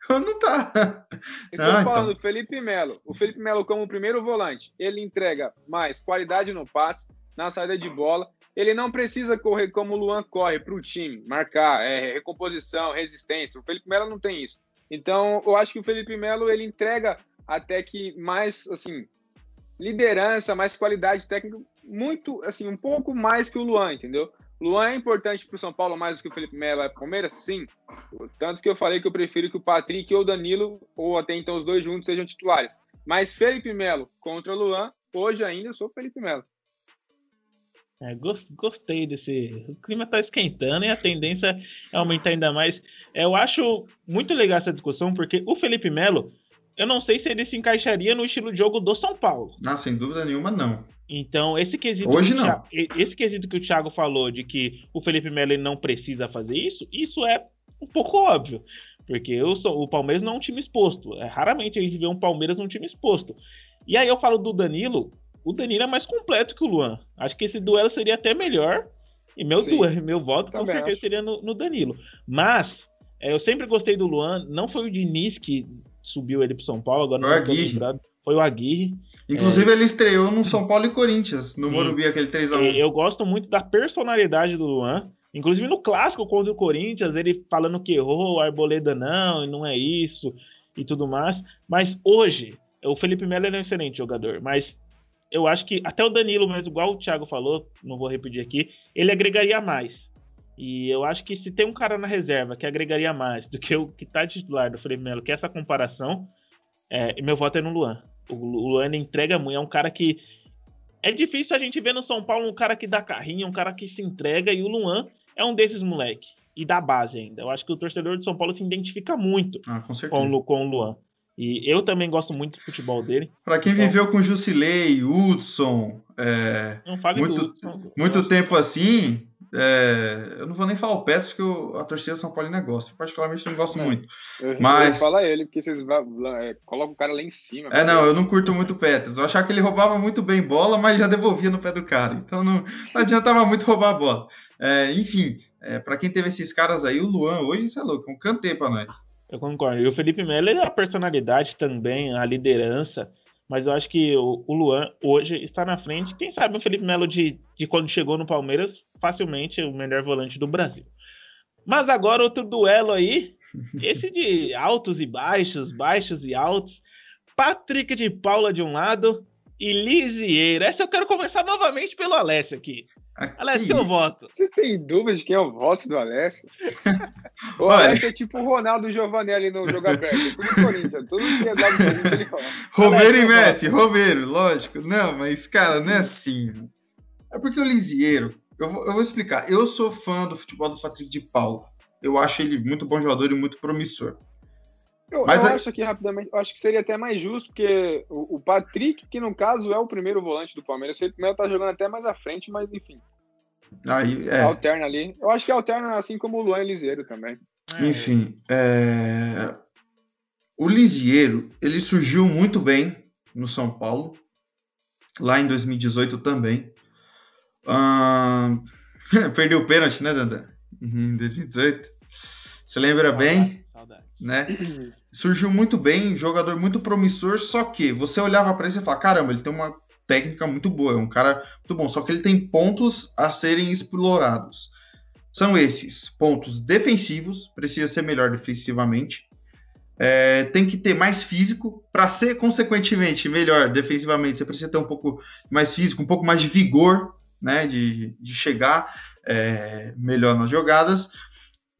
Não tá. Eu tô ah, falando então. Felipe Melo. O Felipe Melo, como primeiro volante, ele entrega mais qualidade no passe, na saída de bola. Ele não precisa correr como o Luan corre para o time, marcar, é, recomposição, resistência. O Felipe Melo não tem isso. Então, eu acho que o Felipe Melo ele entrega até que mais assim liderança, mais qualidade técnica, muito assim um pouco mais que o Luan, entendeu? Luan é importante para o São Paulo mais do que o Felipe Melo é para o Palmeiras, sim. Tanto que eu falei que eu prefiro que o Patrick ou o Danilo ou até então os dois juntos sejam titulares. Mas Felipe Melo contra Luan, hoje ainda eu sou Felipe Melo. É, gostei desse. O clima tá esquentando e a tendência é aumentar ainda mais. Eu acho muito legal essa discussão, porque o Felipe Melo, eu não sei se ele se encaixaria no estilo de jogo do São Paulo. Não, sem dúvida nenhuma, não. Então, esse quesito. Hoje não. Thiago, esse quesito que o Thiago falou de que o Felipe Melo não precisa fazer isso, isso é um pouco óbvio. Porque eu sou, o Palmeiras não é um time exposto. É, raramente a gente vê um Palmeiras num time exposto. E aí eu falo do Danilo. O Danilo é mais completo que o Luan. Acho que esse duelo seria até melhor. E meu, duelo, meu voto com certeza acho. seria no, no, Danilo. Mas é, eu sempre gostei do Luan. Não foi o Diniz que subiu ele para São Paulo, agora não estou lembrado. Foi o Aguirre. Inclusive, é... ele estreou no São Paulo e Corinthians, no Sim. Morumbi, aquele 3x1. Eu gosto muito da personalidade do Luan. Inclusive no clássico contra o Corinthians, ele falando que errou, a Arboleda não, e não é isso, e tudo mais. Mas hoje, o Felipe Melo é um excelente jogador, mas eu acho que até o Danilo, mas igual o Thiago falou, não vou repetir aqui, ele agregaria mais. E eu acho que se tem um cara na reserva que agregaria mais do que o que tá titular do Felipe Melo, que é essa comparação, é, meu voto é no Luan. O Luan entrega muito, é um cara que. É difícil a gente ver no São Paulo um cara que dá carrinho, um cara que se entrega, e o Luan é um desses moleque. E da base ainda. Eu acho que o torcedor de São Paulo se identifica muito ah, com, com, com o Luan. E eu também gosto muito do futebol dele. Para quem então, viveu com Jusilei, Hudson, é, muito, Hudson, muito tempo assim, é, eu não vou nem falar o Petros, que eu, a torcida São Paulo gosta. Particularmente não gosto é, muito. Eu, mas fala ele, porque vocês é, colocam o cara lá em cima. É, não, eu não curto muito o Petros. Eu achava que ele roubava muito bem bola, mas já devolvia no pé do cara. Então não, não adiantava muito roubar a bola. É, enfim, é, para quem teve esses caras aí, o Luan hoje, isso é louco, um cantei para nós. Eu concordo. E o Felipe Melo é a personalidade também, a liderança. Mas eu acho que o, o Luan hoje está na frente. Quem sabe o Felipe Melo de, de quando chegou no Palmeiras, facilmente o melhor volante do Brasil. Mas agora outro duelo aí, esse de altos e baixos, baixos e altos. Patrick de Paula de um lado e Lisieiro. Essa eu quero começar novamente pelo Alessio aqui. aqui. Alessio, eu voto. Você tem dúvida de quem é o voto do Alessio? o Alessio é tipo o Ronaldo Giovanelli no jogo aberto. Tudo Corinthians. Tudo que é dado Corinthians ele fala. Romero e Messi. Romero, lógico. Não, mas, cara, não é assim. É porque o Lisieiro... Eu vou, eu vou explicar. Eu sou fã do futebol do Patrick de Paula. Eu acho ele muito bom jogador e muito promissor. Eu, Mas eu acho que rapidamente, acho que seria até mais justo, porque o, o, Patrick, que no caso é o primeiro volante do Palmeiras, ele primeiro tá jogando até mais à frente, mas enfim. Aí, é. Alterna ali. Eu acho que alterna assim como o Luan Liseiro também. É. Enfim, é... o Lisieiro, ele surgiu muito bem no São Paulo, lá em 2018 também. Perdeu o pênalti, né, Dandan? Em 2018. Você lembra Saudade. bem? Saudade. Né? surgiu muito bem, jogador muito promissor, só que você olhava para ele e falava, caramba, ele tem uma técnica muito boa, é um cara muito bom, só que ele tem pontos a serem explorados. São esses pontos defensivos, precisa ser melhor defensivamente, é, tem que ter mais físico para ser consequentemente melhor defensivamente. Você precisa ter um pouco mais físico, um pouco mais de vigor, né, de, de chegar é, melhor nas jogadas.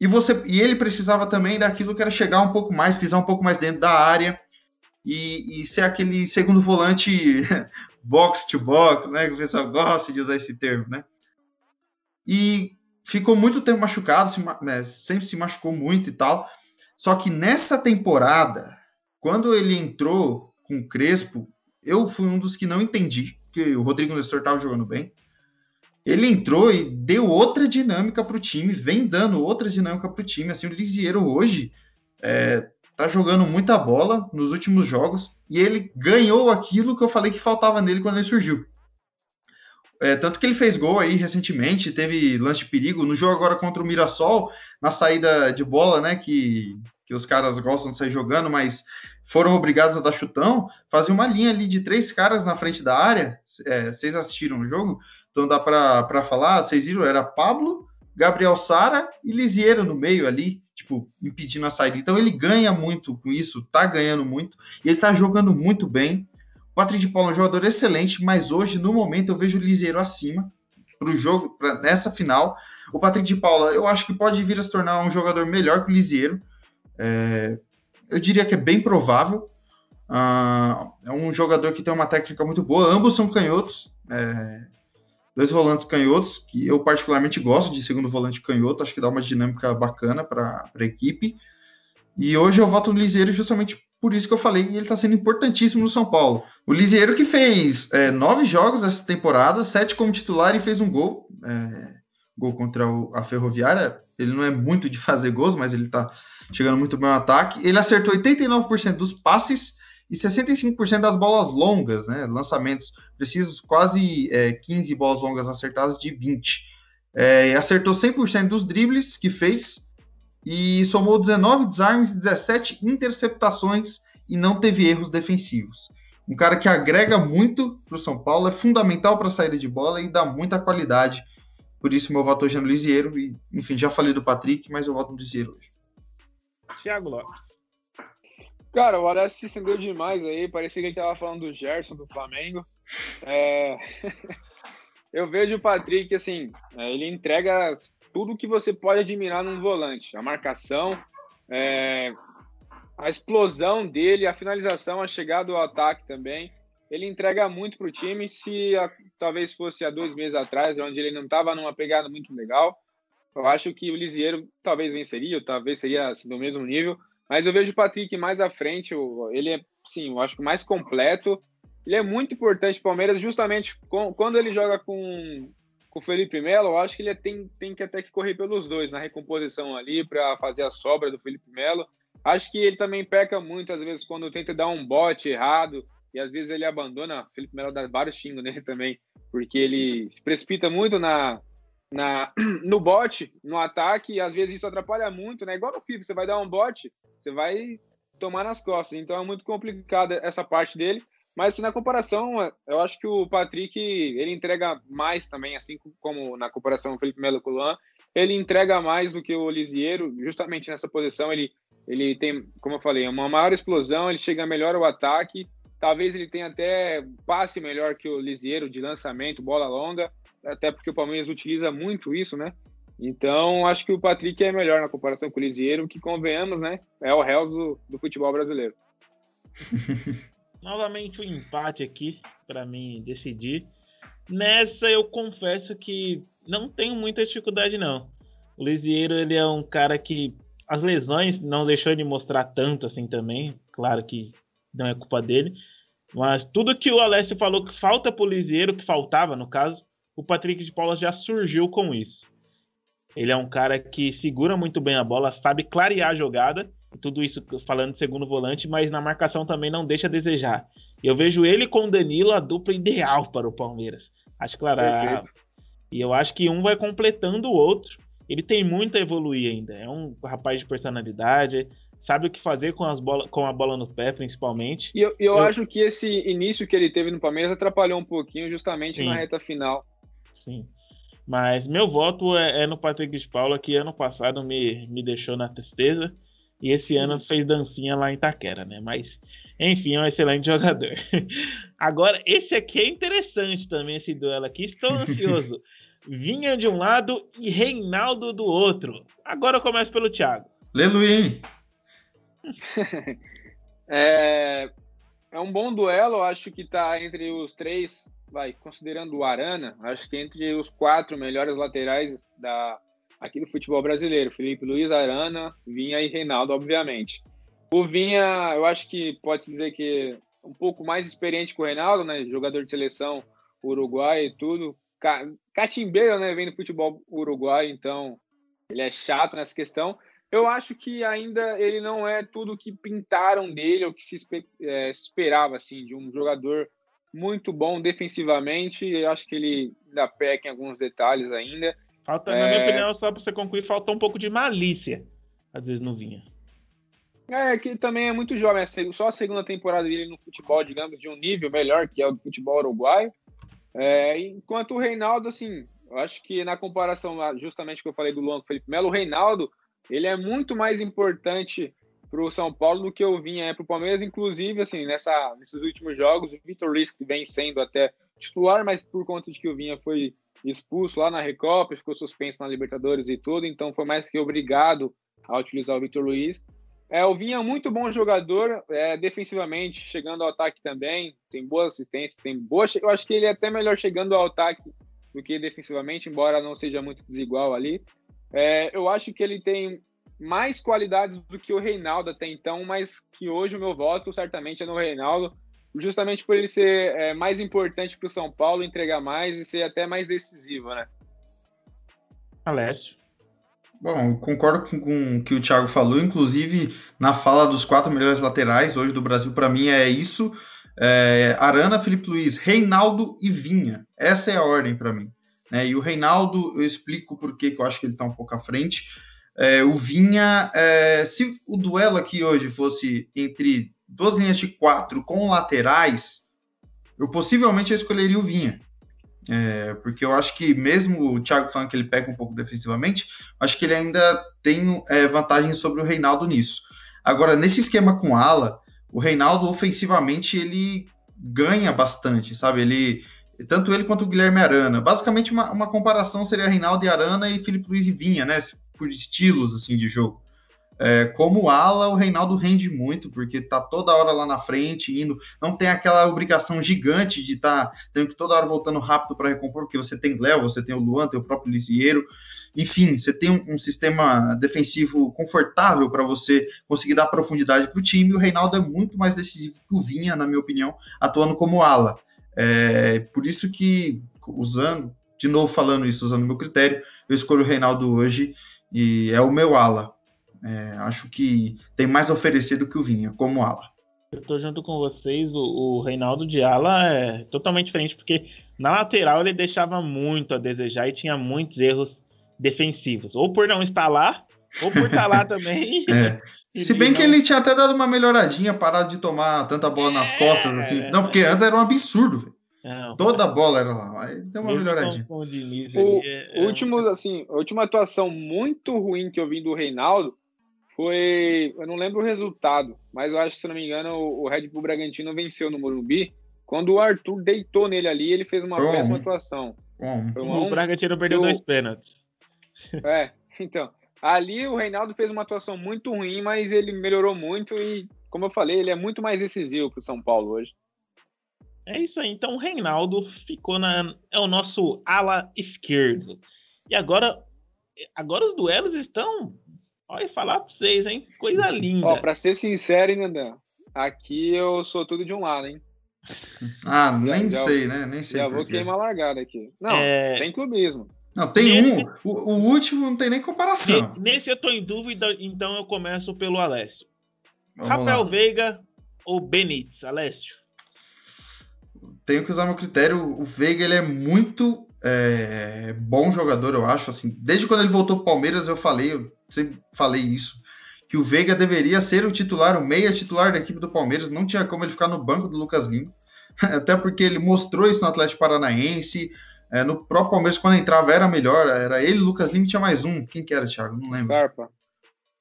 E, você, e ele precisava também daquilo que era chegar um pouco mais, pisar um pouco mais dentro da área e, e ser aquele segundo volante box to box, né? Que o pessoal gosta de usar esse termo, né? E ficou muito tempo machucado, se, né, sempre se machucou muito e tal. Só que nessa temporada, quando ele entrou com o Crespo, eu fui um dos que não entendi, porque o Rodrigo Nestor estava jogando bem ele entrou e deu outra dinâmica para o time, vem dando outra dinâmica para o time. Assim, o Lisieiro hoje é, tá jogando muita bola nos últimos jogos e ele ganhou aquilo que eu falei que faltava nele quando ele surgiu. É, tanto que ele fez gol aí recentemente, teve lance de perigo no jogo agora contra o Mirassol, na saída de bola, né? Que, que os caras gostam de sair jogando, mas foram obrigados a dar chutão. Fazer uma linha ali de três caras na frente da área. É, vocês assistiram o jogo? Então dá para falar, vocês viram, era Pablo, Gabriel Sara e Lisieiro no meio ali, tipo, impedindo a saída. Então ele ganha muito com isso, tá ganhando muito, e ele tá jogando muito bem. O Patrick de Paula é um jogador excelente, mas hoje, no momento, eu vejo o Lisieiro acima para o jogo, pra, nessa final. O Patrick de Paula, eu acho que pode vir a se tornar um jogador melhor que o Lisieiro. É, eu diria que é bem provável, Uh, é um jogador que tem uma técnica muito boa. Ambos são canhotos. É, dois volantes canhotos, que eu particularmente gosto de segundo volante canhoto. Acho que dá uma dinâmica bacana para a equipe. E hoje eu voto no Liseiro justamente por isso que eu falei ele está sendo importantíssimo no São Paulo. O Liseiro que fez é, nove jogos essa temporada, sete como titular e fez um gol. É, gol contra o, a Ferroviária. Ele não é muito de fazer gols, mas ele está chegando muito bem no ataque. Ele acertou 89% dos passes e 65% das bolas longas, né? Lançamentos precisos, quase é, 15 bolas longas acertadas de 20. É, acertou 100% dos dribles que fez e somou 19 desarmes, 17 interceptações e não teve erros defensivos. Um cara que agrega muito para o São Paulo, é fundamental para a saída de bola e dá muita qualidade. Por isso, meu voto hoje é no Lisieiro. E, enfim, já falei do Patrick, mas eu voto no Lisieiro hoje. Thiago Lopes. Cara, o Horácio se estendeu demais aí. Parecia que ele estava falando do Gerson, do Flamengo. É... eu vejo o Patrick, assim, é, ele entrega tudo que você pode admirar num volante. A marcação, é, a explosão dele, a finalização, a chegada ao ataque também. Ele entrega muito para o time. Se a, talvez fosse há dois meses atrás, onde ele não estava numa pegada muito legal, eu acho que o Lisieiro talvez venceria, ou talvez seria assim, do mesmo nível. Mas eu vejo o Patrick mais à frente. Ele é, sim, eu acho que mais completo. Ele é muito importante para o Palmeiras, justamente quando ele joga com com o Felipe Melo, eu acho que ele tem, tem que até que correr pelos dois na recomposição ali para fazer a sobra do Felipe Melo. Acho que ele também peca muito, às vezes, quando tenta dar um bote errado e às vezes ele abandona. O Felipe Melo dá vários xingos nele também, porque ele se precipita muito na, na, no bote, no ataque, às vezes isso atrapalha muito, né? Igual no FIFA, você vai dar um bote, você vai tomar nas costas. Então é muito complicado essa parte dele. Mas na comparação, eu acho que o Patrick ele entrega mais também, assim como na comparação com o Felipe Melo com o Luan, ele entrega mais do que o Lisieiro, justamente nessa posição. Ele, ele tem, como eu falei, uma maior explosão, ele chega melhor ao ataque. Talvez ele tenha até passe melhor que o Lisieiro de lançamento, bola longa, até porque o Palmeiras utiliza muito isso, né? Então, acho que o Patrick é melhor na comparação com o Lisieiro, que convenhamos, né? É o réu do, do futebol brasileiro. novamente um empate aqui para mim decidir. Nessa eu confesso que não tenho muita dificuldade não. O Lisieiro ele é um cara que as lesões não deixou ele mostrar tanto assim também. Claro que não é culpa dele, mas tudo que o Alessio falou que falta para o Lisieiro, que faltava no caso, o Patrick de Paula já surgiu com isso. Ele é um cara que segura muito bem a bola, sabe clarear a jogada tudo isso falando de segundo volante, mas na marcação também não deixa a desejar. Eu vejo ele com o Danilo a dupla ideal para o Palmeiras. Acho claro. E eu acho que um vai completando o outro. Ele tem muito a evoluir ainda. É um rapaz de personalidade, sabe o que fazer com, as bola, com a bola no pé, principalmente. E eu, eu, eu, acho que esse início que ele teve no Palmeiras atrapalhou um pouquinho, justamente Sim. na reta final. Sim. Mas meu voto é, é, no Patrick de Paula, que ano passado me, me deixou na tristeza. E esse ano fez dancinha lá em Itaquera, né? Mas, enfim, é um excelente jogador. Agora, esse aqui é interessante também, esse duelo aqui. Estou ansioso. Vinha de um lado e Reinaldo do outro. Agora eu começo pelo Thiago. Leluim. é, é um bom duelo, acho que está entre os três, vai, considerando o Arana, acho que entre os quatro melhores laterais da, aqui do futebol brasileiro. Felipe Luiz, Arana, Vinha e Reinaldo, obviamente. O Vinha, eu acho que pode dizer que um pouco mais experiente que o Reinaldo, né? Jogador de seleção uruguai e tudo. Catimbeiro, né? Vem do futebol uruguai, então ele é chato nessa questão. Eu acho que ainda ele não é tudo que pintaram dele, ou que se é, esperava, assim, de um jogador muito bom defensivamente. Eu acho que ele ainda peca em alguns detalhes ainda. Falta, é... Na minha é. opinião, só para você concluir, falta um pouco de malícia. Às vezes não vinha. É, que também é muito jovem. É só a segunda temporada dele no futebol, digamos, de um nível melhor, que é o do futebol uruguaio. É, enquanto o Reinaldo, assim, eu acho que na comparação, justamente que eu falei do Luan com o Felipe Melo, o Reinaldo, ele é muito mais importante para o São Paulo do que o Vinha é para o Palmeiras, inclusive, assim, nessa, nesses últimos jogos, o Vitor que vem sendo até titular, mas por conta de que o Vinha foi expulso lá na Recopa, ficou suspenso na Libertadores e tudo, então foi mais que obrigado a utilizar o Victor Luiz. É, o Vinha é muito bom jogador, é, defensivamente, chegando ao ataque também, tem boa assistência, tem boa. Eu acho que ele é até melhor chegando ao ataque do que defensivamente, embora não seja muito desigual ali. É, eu acho que ele tem mais qualidades do que o Reinaldo até então, mas que hoje o meu voto certamente é no Reinaldo, justamente por ele ser é, mais importante para o São Paulo, entregar mais e ser até mais decisivo, né? Alessio. Bom, concordo com, com o que o Thiago falou, inclusive na fala dos quatro melhores laterais hoje do Brasil, para mim é isso. É, Arana, Felipe Luiz, Reinaldo e Vinha. Essa é a ordem para mim. Né? E o Reinaldo, eu explico por que eu acho que ele está um pouco à frente. É, o Vinha, é, se o duelo aqui hoje fosse entre duas linhas de quatro com laterais, eu possivelmente escolheria o Vinha. É, porque eu acho que mesmo o Thiago falando que ele pega um pouco defensivamente, acho que ele ainda tem é, vantagem sobre o Reinaldo nisso. Agora, nesse esquema com ala, o Reinaldo ofensivamente ele ganha bastante, sabe? Ele tanto ele quanto o Guilherme Arana. Basicamente, uma, uma comparação seria Reinaldo e Arana e Felipe Luiz e Vinha, né? Por estilos assim de jogo. É, como ala, o Reinaldo rende muito, porque tá toda hora lá na frente, indo. Não tem aquela obrigação gigante de estar tá, tendo que toda hora voltando rápido para recompor, porque você tem Léo, você tem o Luan, tem o próprio Lisieiro. Enfim, você tem um, um sistema defensivo confortável para você conseguir dar profundidade para o time. O Reinaldo é muito mais decisivo que o Vinha, na minha opinião, atuando como ala. É, por isso que, usando, de novo falando isso, usando o meu critério, eu escolho o Reinaldo hoje e é o meu ala é, acho que tem mais a oferecer do que o Vinha, como ala. Eu tô junto com vocês, o, o Reinaldo de ala é totalmente diferente, porque na lateral ele deixava muito a desejar e tinha muitos erros defensivos. Ou por não estar lá, ou por estar lá também. É. Se bem que ele tinha até dado uma melhoradinha, parado de tomar tanta bola nas é, costas. Assim. Não, porque antes era um absurdo. Não, Toda a bola era lá. Aí deu uma melhoradinha. O, é, é último, assim, a última atuação muito ruim que eu vi do Reinaldo foi. Eu não lembro o resultado, mas eu acho, se não me engano, o, Red Bull Bragantino venceu no Morumbi. Quando o Arthur deitou nele ali, ele fez uma Bom. péssima atuação. Bom. o Bragantino perdeu dois pênaltis. É, então. Ali o Reinaldo fez uma atuação muito ruim, mas ele melhorou muito e, como eu falei, ele é muito mais decisivo para o São Paulo hoje. É isso aí. Então o Reinaldo ficou na. É o nosso ala esquerdo. E agora. Agora os duelos estão Olha, falar pra vocês, hein? Coisa linda. Ó, pra ser sincero, hein, Nandão? Aqui eu sou tudo de um lado, hein? Ah, nem já, sei, né? Nem sei. Já vou queimar largada aqui. Não, é... sem clubismo. Não, tem nesse... um. O, o, último não tem nem comparação. Nesse eu tô em dúvida, então eu começo pelo Alessio. Vamos Rafael lá. Veiga ou Benítez, Alessio? Tenho que usar meu critério. O Veiga ele é muito é, bom jogador, eu acho. Assim, desde quando ele voltou para Palmeiras, eu falei, eu sempre falei isso, que o Veiga deveria ser o titular, o meia titular da equipe do Palmeiras. Não tinha como ele ficar no banco do Lucas Lima, até porque ele mostrou isso no Atlético Paranaense. É, no próprio Palmeiras, quando entrava, era melhor. Era ele, Lucas Lima tinha mais um. Quem que era, Thiago? Não lembro. Scarpa.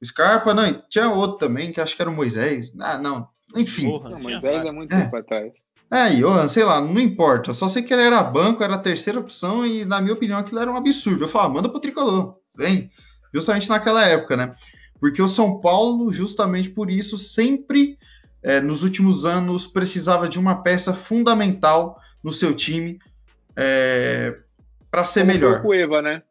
Scarpa, não, tinha outro também, que acho que era o Moisés. Ah, não. Enfim. Porra, não, Moisés é muito é. tempo atrás. É, Johan, sei lá, não importa. Só sei que ele era banco, era a terceira opção, e na minha opinião aquilo era um absurdo. Eu falava, manda pro tricolor, vem. Justamente naquela época, né? Porque o São Paulo, justamente por isso, sempre é, nos últimos anos precisava de uma peça fundamental no seu time é, para ser Como melhor. o Cueva, né?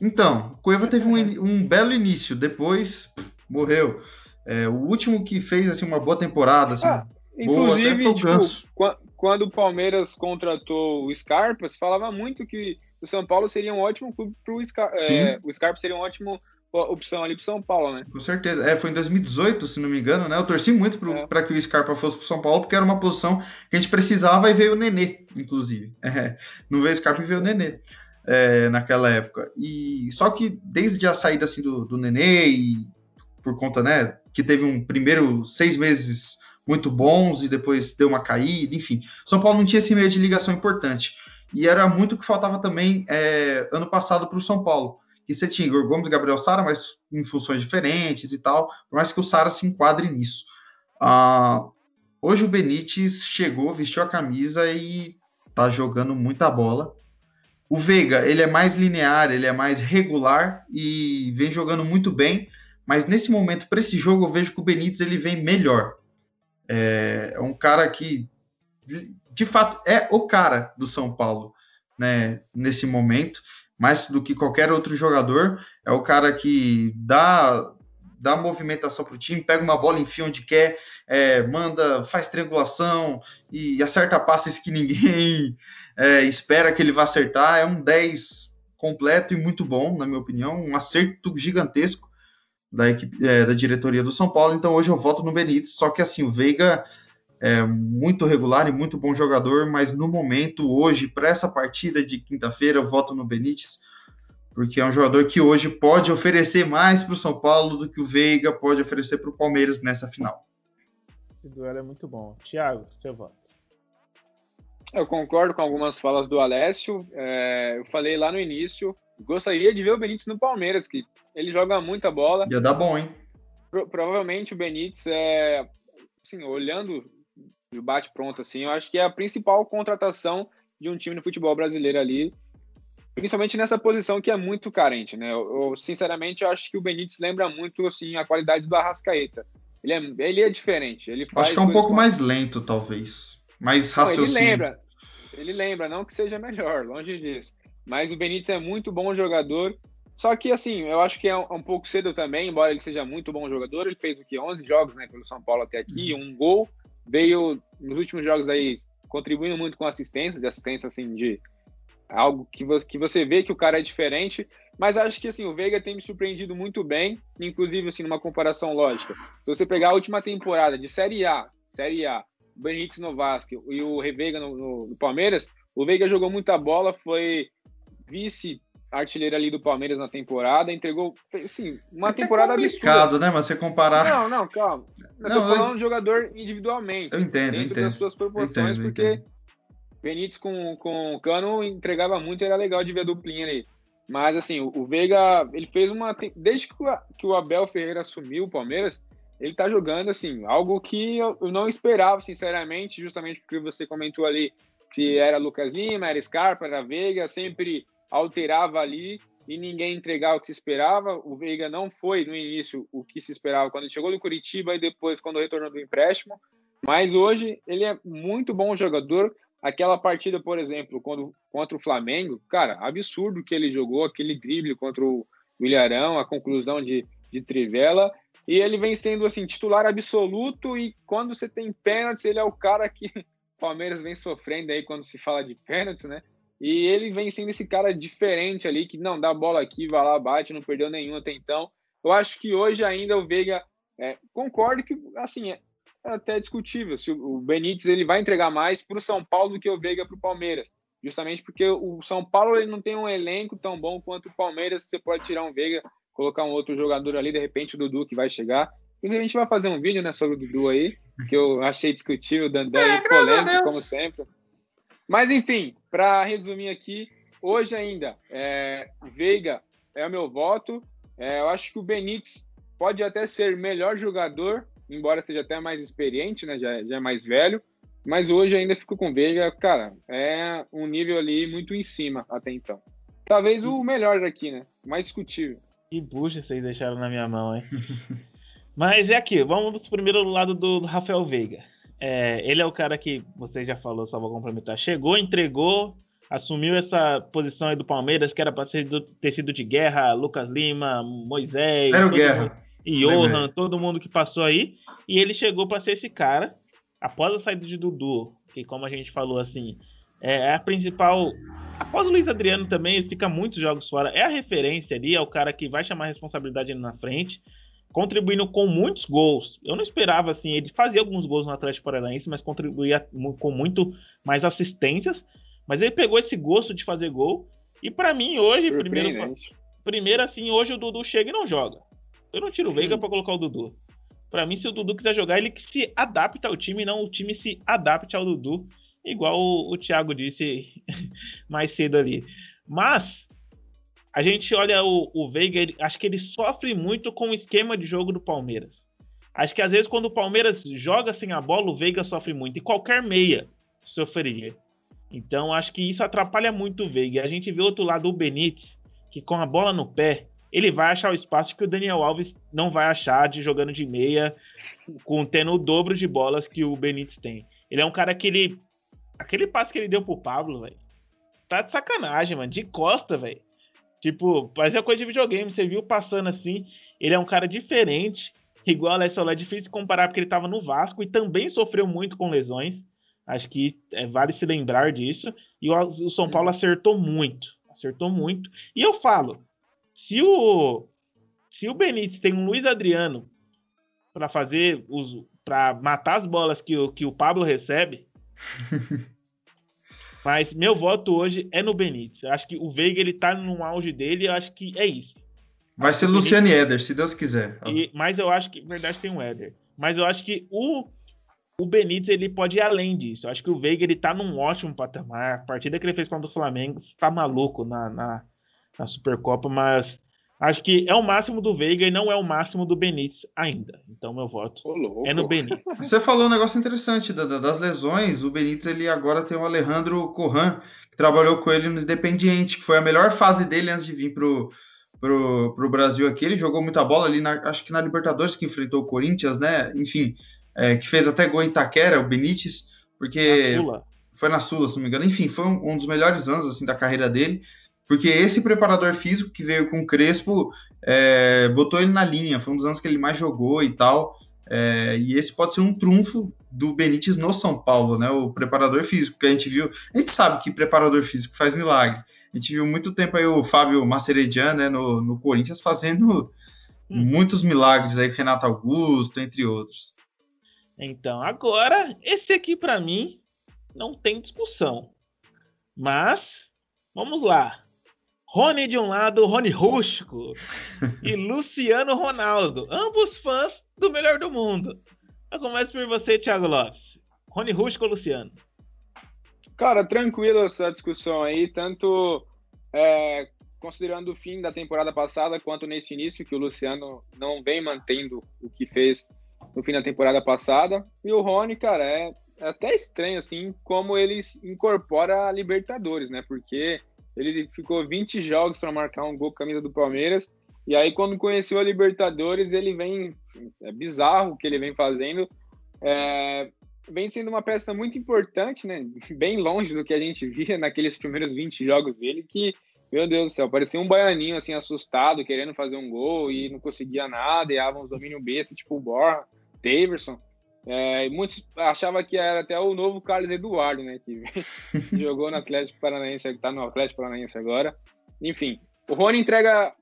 Então, o Cueva teve um, um belo início, depois pff, morreu. É, o último que fez assim uma boa temporada, assim, ah, Inclusive, Boa, tipo, quando o Palmeiras contratou o Scarpa, se falava muito que o São Paulo seria um ótimo clube para o Scarpa. É, o Scarpa seria uma ótima opção ali para o São Paulo, né? Com certeza. É, foi em 2018, se não me engano, né? Eu torci muito para é. que o Scarpa fosse para o São Paulo, porque era uma posição que a gente precisava e veio o Nenê, inclusive. É, não veio o Scarpa e veio o Nenê. É, naquela época. E só que desde a saída assim do, do Nenê e por conta, né, que teve um primeiro seis meses muito bons e depois deu uma caída, enfim. São Paulo não tinha esse meio de ligação importante. E era muito o que faltava também é, ano passado para o São Paulo. Que você tinha Igor Gomes Gabriel Sara, mas em funções diferentes e tal, por mais que o Sara se enquadre nisso. Ah, hoje o Benítez chegou, vestiu a camisa e tá jogando muita bola. O Veiga, ele é mais linear, ele é mais regular e vem jogando muito bem, mas nesse momento, para esse jogo, eu vejo que o Benítez ele vem melhor. É, é um cara que, de fato, é o cara do São Paulo, né? Nesse momento, mais do que qualquer outro jogador, é o cara que dá dá movimentação para o time, pega uma bola, enfia onde quer, é, manda, faz triangulação e acerta passes que ninguém é, espera que ele vá acertar. É um 10 completo e muito bom, na minha opinião, um acerto gigantesco da equipe é, da diretoria do São Paulo. Então hoje eu voto no Benítez, só que assim, o Veiga é muito regular e muito bom jogador, mas no momento, hoje, para essa partida de quinta-feira, eu voto no Benítez porque é um jogador que hoje pode oferecer mais para o São Paulo do que o Veiga pode oferecer para o Palmeiras nessa final. Esse duelo é muito bom. Thiago, seu voto. Eu concordo com algumas falas do Alessio. É, eu falei lá no início, gostaria de ver o Benítez no Palmeiras, que ele joga muita bola. Ia dar bom, hein? Pro, provavelmente o Benítez é, assim, olhando o bate-pronto, assim, eu acho que é a principal contratação de um time no futebol brasileiro ali principalmente nessa posição que é muito carente, né? Eu, eu, sinceramente eu acho que o Benítez lembra muito assim a qualidade do Arrascaeta. Ele é, ele é diferente. Ele faz acho que é um pouco mais lento, talvez, mais raciocínio. Não, ele lembra, ele lembra, não que seja melhor, longe disso. Mas o Benítez é muito bom jogador. Só que assim, eu acho que é um, um pouco cedo também, embora ele seja muito bom jogador. Ele fez o que 11 jogos, né, pelo São Paulo até aqui, uhum. um gol. Veio nos últimos jogos aí contribuindo muito com assistência, de assistência assim de algo que, você, que você vê que o cara é diferente, mas acho que assim, o Veiga tem me surpreendido muito bem, inclusive assim, numa comparação lógica. Se você pegar a última temporada de Série A, Série A, o Benítez no Vasco e o Reveiga no, no, no Palmeiras, o Veiga jogou muita bola, foi vice artilheiro ali do Palmeiras na temporada, entregou, assim, uma é temporada complicado, absurda. né, mas você comparar... Não, não, calma. Eu não, tô falando eu... de jogador individualmente. Eu entendo, dentro entendo. das suas proporções, entendo, porque entendo. Benítez com, com o Cano entregava muito, era legal de ver a duplinha ali. Mas, assim, o, o Veiga, ele fez uma. Desde que o, que o Abel Ferreira assumiu o Palmeiras, ele tá jogando, assim, algo que eu, eu não esperava, sinceramente, justamente porque você comentou ali que era Lucas Lima, era Scarpa, era Veiga, sempre alterava ali e ninguém entregava o que se esperava. O Veiga não foi no início o que se esperava quando ele chegou do Curitiba e depois quando retornou do empréstimo. Mas hoje ele é muito bom jogador. Aquela partida, por exemplo, quando, contra o Flamengo, cara, absurdo que ele jogou, aquele drible contra o Ilharão, a conclusão de, de Trivela, e ele vem sendo assim titular absoluto e quando você tem pênaltis, ele é o cara que o Palmeiras vem sofrendo aí quando se fala de pênaltis, né? E ele vem sendo esse cara diferente ali que não dá a bola aqui, vai lá, bate, não perdeu nenhum até então. Eu acho que hoje ainda o Veiga é, concordo que assim é, é até discutível se o Benítez ele vai entregar mais para o São Paulo do que o Veiga para o Palmeiras, justamente porque o São Paulo ele não tem um elenco tão bom quanto o Palmeiras, que você pode tirar um Veiga, colocar um outro jogador ali, de repente o Dudu que vai chegar. Inclusive, a gente vai fazer um vídeo né, sobre o Dudu aí, que eu achei discutível, o Dandé é, polêmico, como sempre. Mas, enfim, para resumir aqui, hoje ainda, é, Veiga é o meu voto. É, eu acho que o Benítez pode até ser melhor jogador embora seja até mais experiente, né? Já, já é mais velho. Mas hoje ainda fico com Veiga, cara, é um nível ali muito em cima até então. Talvez o melhor daqui, né? Mais discutível. Que bucha vocês deixaram na minha mão, hein? Mas é aqui, vamos primeiro do lado do, do Rafael Veiga. É, ele é o cara que, você já falou, só vou complementar, chegou, entregou, assumiu essa posição aí do Palmeiras, que era para ter sido de guerra, Lucas Lima, Moisés. Era Guerra. Mundo Johan, todo mundo que passou aí. E ele chegou para ser esse cara, após a saída de Dudu, que como a gente falou assim, é a principal. Após o Luiz Adriano também, ele fica muitos jogos fora. É a referência ali, é o cara que vai chamar a responsabilidade na frente, contribuindo com muitos gols. Eu não esperava assim, ele fazia alguns gols no Atlético Paranaense, mas contribuía com muito mais assistências. Mas ele pegou esse gosto de fazer gol. E para mim, hoje, primeiro, primeiro assim, hoje o Dudu chega e não joga. Eu não tiro o Veiga para colocar o Dudu. Para mim, se o Dudu quiser jogar, ele que se adapta ao time, não o time se adapte ao Dudu, igual o, o Thiago disse mais cedo ali. Mas a gente olha o, o Veiga, ele, acho que ele sofre muito com o esquema de jogo do Palmeiras. Acho que às vezes quando o Palmeiras joga sem a bola, o Veiga sofre muito. E qualquer meia sofreria. Então acho que isso atrapalha muito o Veiga. A gente vê outro lado o Benítez, que com a bola no pé, ele vai achar o espaço que o Daniel Alves não vai achar de jogando de meia, com tendo o dobro de bolas que o Benítez tem. Ele é um cara que ele. Aquele passe que ele deu pro Pablo, velho. Tá de sacanagem, mano. De costa, velho. Tipo, é coisa de videogame. Você viu passando assim. Ele é um cara diferente. Igual o Alessio é difícil comparar porque ele tava no Vasco e também sofreu muito com lesões. Acho que é, vale se lembrar disso. E o, o São Paulo acertou muito. Acertou muito. E eu falo, se o se o Benítez tem um Luiz Adriano para fazer os para matar as bolas que o, que o Pablo recebe. mas meu voto hoje é no Benítez. Eu acho que o Veiga ele tá no auge dele, eu acho que é isso. Vai ser Luciano Eder, se Deus quiser. E, mas eu acho que, na verdade, tem um Éder. Mas eu acho que o, o Benítez ele pode ir além disso. Eu acho que o Veiga ele tá num ótimo patamar. A partida que ele fez contra o Flamengo tá maluco na, na, na Supercopa, mas acho que é o máximo do Veiga e não é o máximo do Benítez ainda. Então meu voto é no Benítez. Você falou um negócio interessante das lesões. O Benítez ele agora tem o Alejandro Corran, que trabalhou com ele no Independiente, que foi a melhor fase dele antes de vir pro pro, pro Brasil aqui. Ele jogou muita bola ali, na, acho que na Libertadores que enfrentou o Corinthians, né? Enfim, é, que fez até gol em Taquera, o Benítez, porque na foi na Sula, se não me engano. Enfim, foi um, um, dos melhores anos assim da carreira dele, porque esse preparador físico que veio com o Crespo é, botou ele na linha. Foi um dos anos que ele mais jogou e tal. É, e esse pode ser um trunfo do Benítez no São Paulo, né? O preparador físico, que a gente viu. A gente sabe que preparador físico faz milagre. A gente viu muito tempo aí o Fábio Maceredian, né, no, no Corinthians, fazendo hum. muitos milagres aí, Renato Augusto, entre outros. Então, agora, esse aqui para mim não tem discussão. Mas, vamos lá. Rony de um lado, Rony Rústico e Luciano Ronaldo, ambos fãs do melhor do mundo. Eu começo por você, Thiago Lopes. Rony Rústico ou Luciano? Cara, tranquilo essa discussão aí, tanto é, considerando o fim da temporada passada quanto nesse início, que o Luciano não vem mantendo o que fez no fim da temporada passada. E o Rony, cara, é, é até estranho, assim, como ele incorpora a Libertadores, né? Porque ele ficou 20 jogos para marcar um gol camisa do Palmeiras. E aí, quando conheceu a Libertadores, ele vem. É bizarro o que ele vem fazendo. É, vem sendo uma peça muito importante, né? Bem longe do que a gente via naqueles primeiros 20 jogos dele, que, meu Deus do céu, parecia um baianinho assim, assustado, querendo fazer um gol e não conseguia nada, e uns domínio besta, tipo o Borja, Daverson. É, muitos achavam que era até o novo Carlos Eduardo, né? Que jogou no Atlético Paranaense, que tá no Atlético Paranaense agora. Enfim, o Rony entrega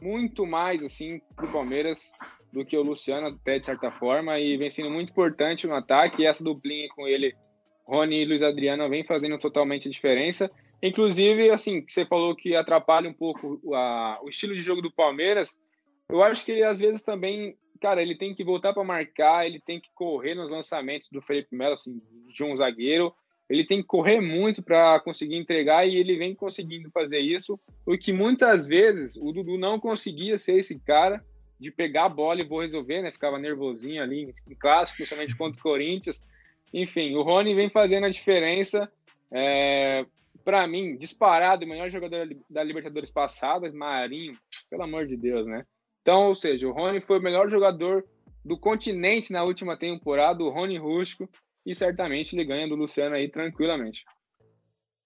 muito mais assim pro Palmeiras do que o Luciano, até de certa forma, e vem sendo muito importante no ataque. E essa duplinha com ele, Rony e Luiz Adriano, vem fazendo totalmente a diferença. Inclusive, assim, você falou que atrapalha um pouco a, o estilo de jogo do Palmeiras. Eu acho que às vezes também, cara, ele tem que voltar para marcar, ele tem que correr nos lançamentos do Felipe Melo, assim, de um zagueiro. Ele tem que correr muito para conseguir entregar e ele vem conseguindo fazer isso, o que muitas vezes o Dudu não conseguia ser esse cara de pegar a bola e vou resolver, né? Ficava nervosinho ali em clássico, principalmente contra o Corinthians. Enfim, o Rony vem fazendo a diferença. É, para mim, disparado, o melhor jogador da Libertadores passada, Marinho, pelo amor de Deus, né? Então, ou seja, o Rony foi o melhor jogador do continente na última temporada, o Rony Rusco, e certamente ele ganha do Luciano aí tranquilamente.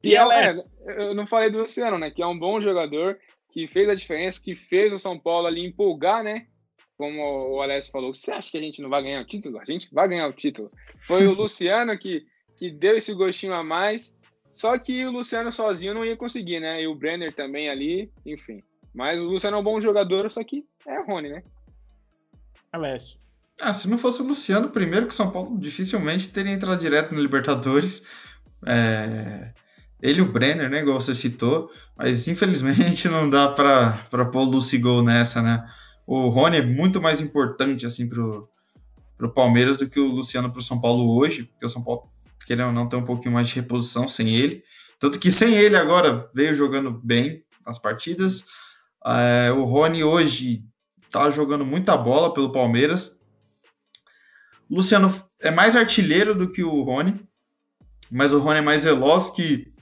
E é, é, eu não falei do Luciano, né? Que é um bom jogador, que fez a diferença, que fez o São Paulo ali empolgar, né? Como o Alessio falou, você acha que a gente não vai ganhar o título? A gente vai ganhar o título. Foi o Luciano que, que deu esse gostinho a mais, só que o Luciano sozinho não ia conseguir, né? E o Brenner também ali, enfim. Mas o Luciano é um bom jogador, só que é Rony, né? Alessio. Ah, se não fosse o Luciano, primeiro que o São Paulo dificilmente teria entrado direto no Libertadores. É... Ele e o Brenner, né? Igual você citou. Mas infelizmente não dá para pôr o Lucy Gol nessa, né? O Rony é muito mais importante assim pro, pro Palmeiras do que o Luciano pro São Paulo hoje, porque o São Paulo, querendo ou não, tem um pouquinho mais de reposição sem ele. Tanto que sem ele agora veio jogando bem nas partidas. É, o Rony hoje tá jogando muita bola pelo Palmeiras. O Luciano é mais artilheiro do que o Rony, mas o Rony é mais veloz que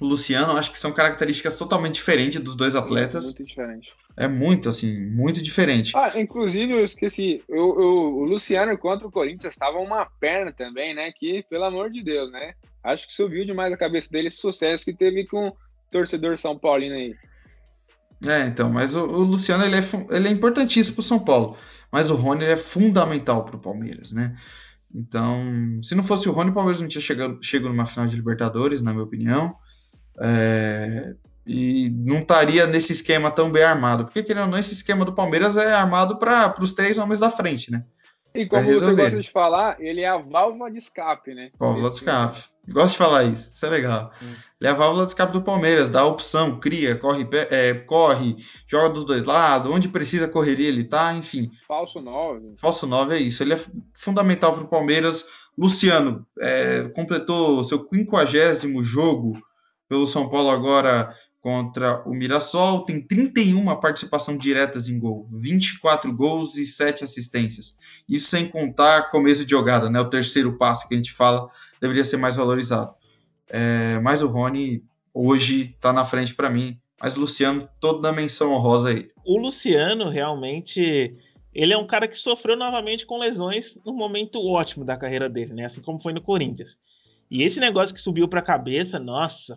o Luciano, acho que são características totalmente diferentes dos dois atletas. Muito diferente. É muito, assim, muito diferente. Ah, inclusive, eu esqueci, eu, eu, o Luciano contra o Corinthians estava uma perna também, né? Que, pelo amor de Deus, né? Acho que subiu demais a cabeça dele esse sucesso que teve com o torcedor São Paulino aí. É, então, mas o, o Luciano ele é, ele é importantíssimo para o São Paulo, mas o Rony é fundamental para o Palmeiras, né? Então, se não fosse o Rony, o Palmeiras não tinha chegado, chegado numa final de Libertadores, na minha opinião. É, e não estaria nesse esquema tão bem armado. Porque, querendo ou não, esse esquema do Palmeiras é armado para os três homens da frente, né? E como você gosta de falar, ele é a válvula de escape, né? Válvula de escape. Gosto de falar isso, isso é legal. Hum. Ele é a válvula de escape do Palmeiras, dá opção, cria, corre, é, corre, joga dos dois lados, onde precisa correria ele tá, enfim. Falso 9. Falso 9 é isso, ele é fundamental para o Palmeiras. Luciano é, completou seu 50 jogo pelo São Paulo agora contra o Mirassol, tem 31 participação diretas em gol, 24 gols e 7 assistências. Isso sem contar começo de jogada, né? O terceiro passe que a gente fala deveria ser mais valorizado. É, mas o Rony hoje está na frente para mim. Mas Luciano, toda a menção honrosa aí. O Luciano realmente ele é um cara que sofreu novamente com lesões no momento ótimo da carreira dele, né? Assim como foi no Corinthians. E esse negócio que subiu para a cabeça, nossa,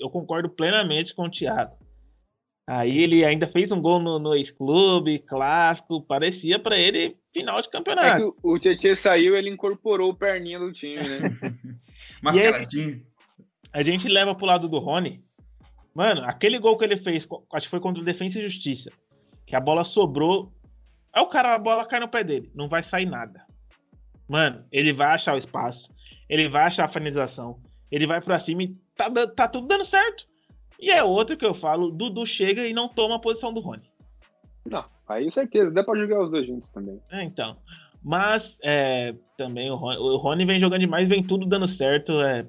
eu concordo plenamente com o Thiago. Aí ele ainda fez um gol no, no ex-clube, clássico, parecia para ele final de campeonato. É que o Tietchan saiu, ele incorporou o perninha do time, né? Mascaradinho. a gente leva pro lado do Rony. Mano, aquele gol que ele fez, acho que foi contra o Defensa e Justiça, que a bola sobrou. Aí o cara, a bola cai no pé dele, não vai sair nada. Mano, ele vai achar o espaço, ele vai achar a finalização, ele vai para cima e tá, tá tudo dando certo. E é outro que eu falo, Dudu chega e não toma a posição do Rony. Não, aí certeza, dá pra jogar os dois juntos também. É, então. Mas é, também o Rony, o Rony, vem jogando demais, vem tudo dando certo. É,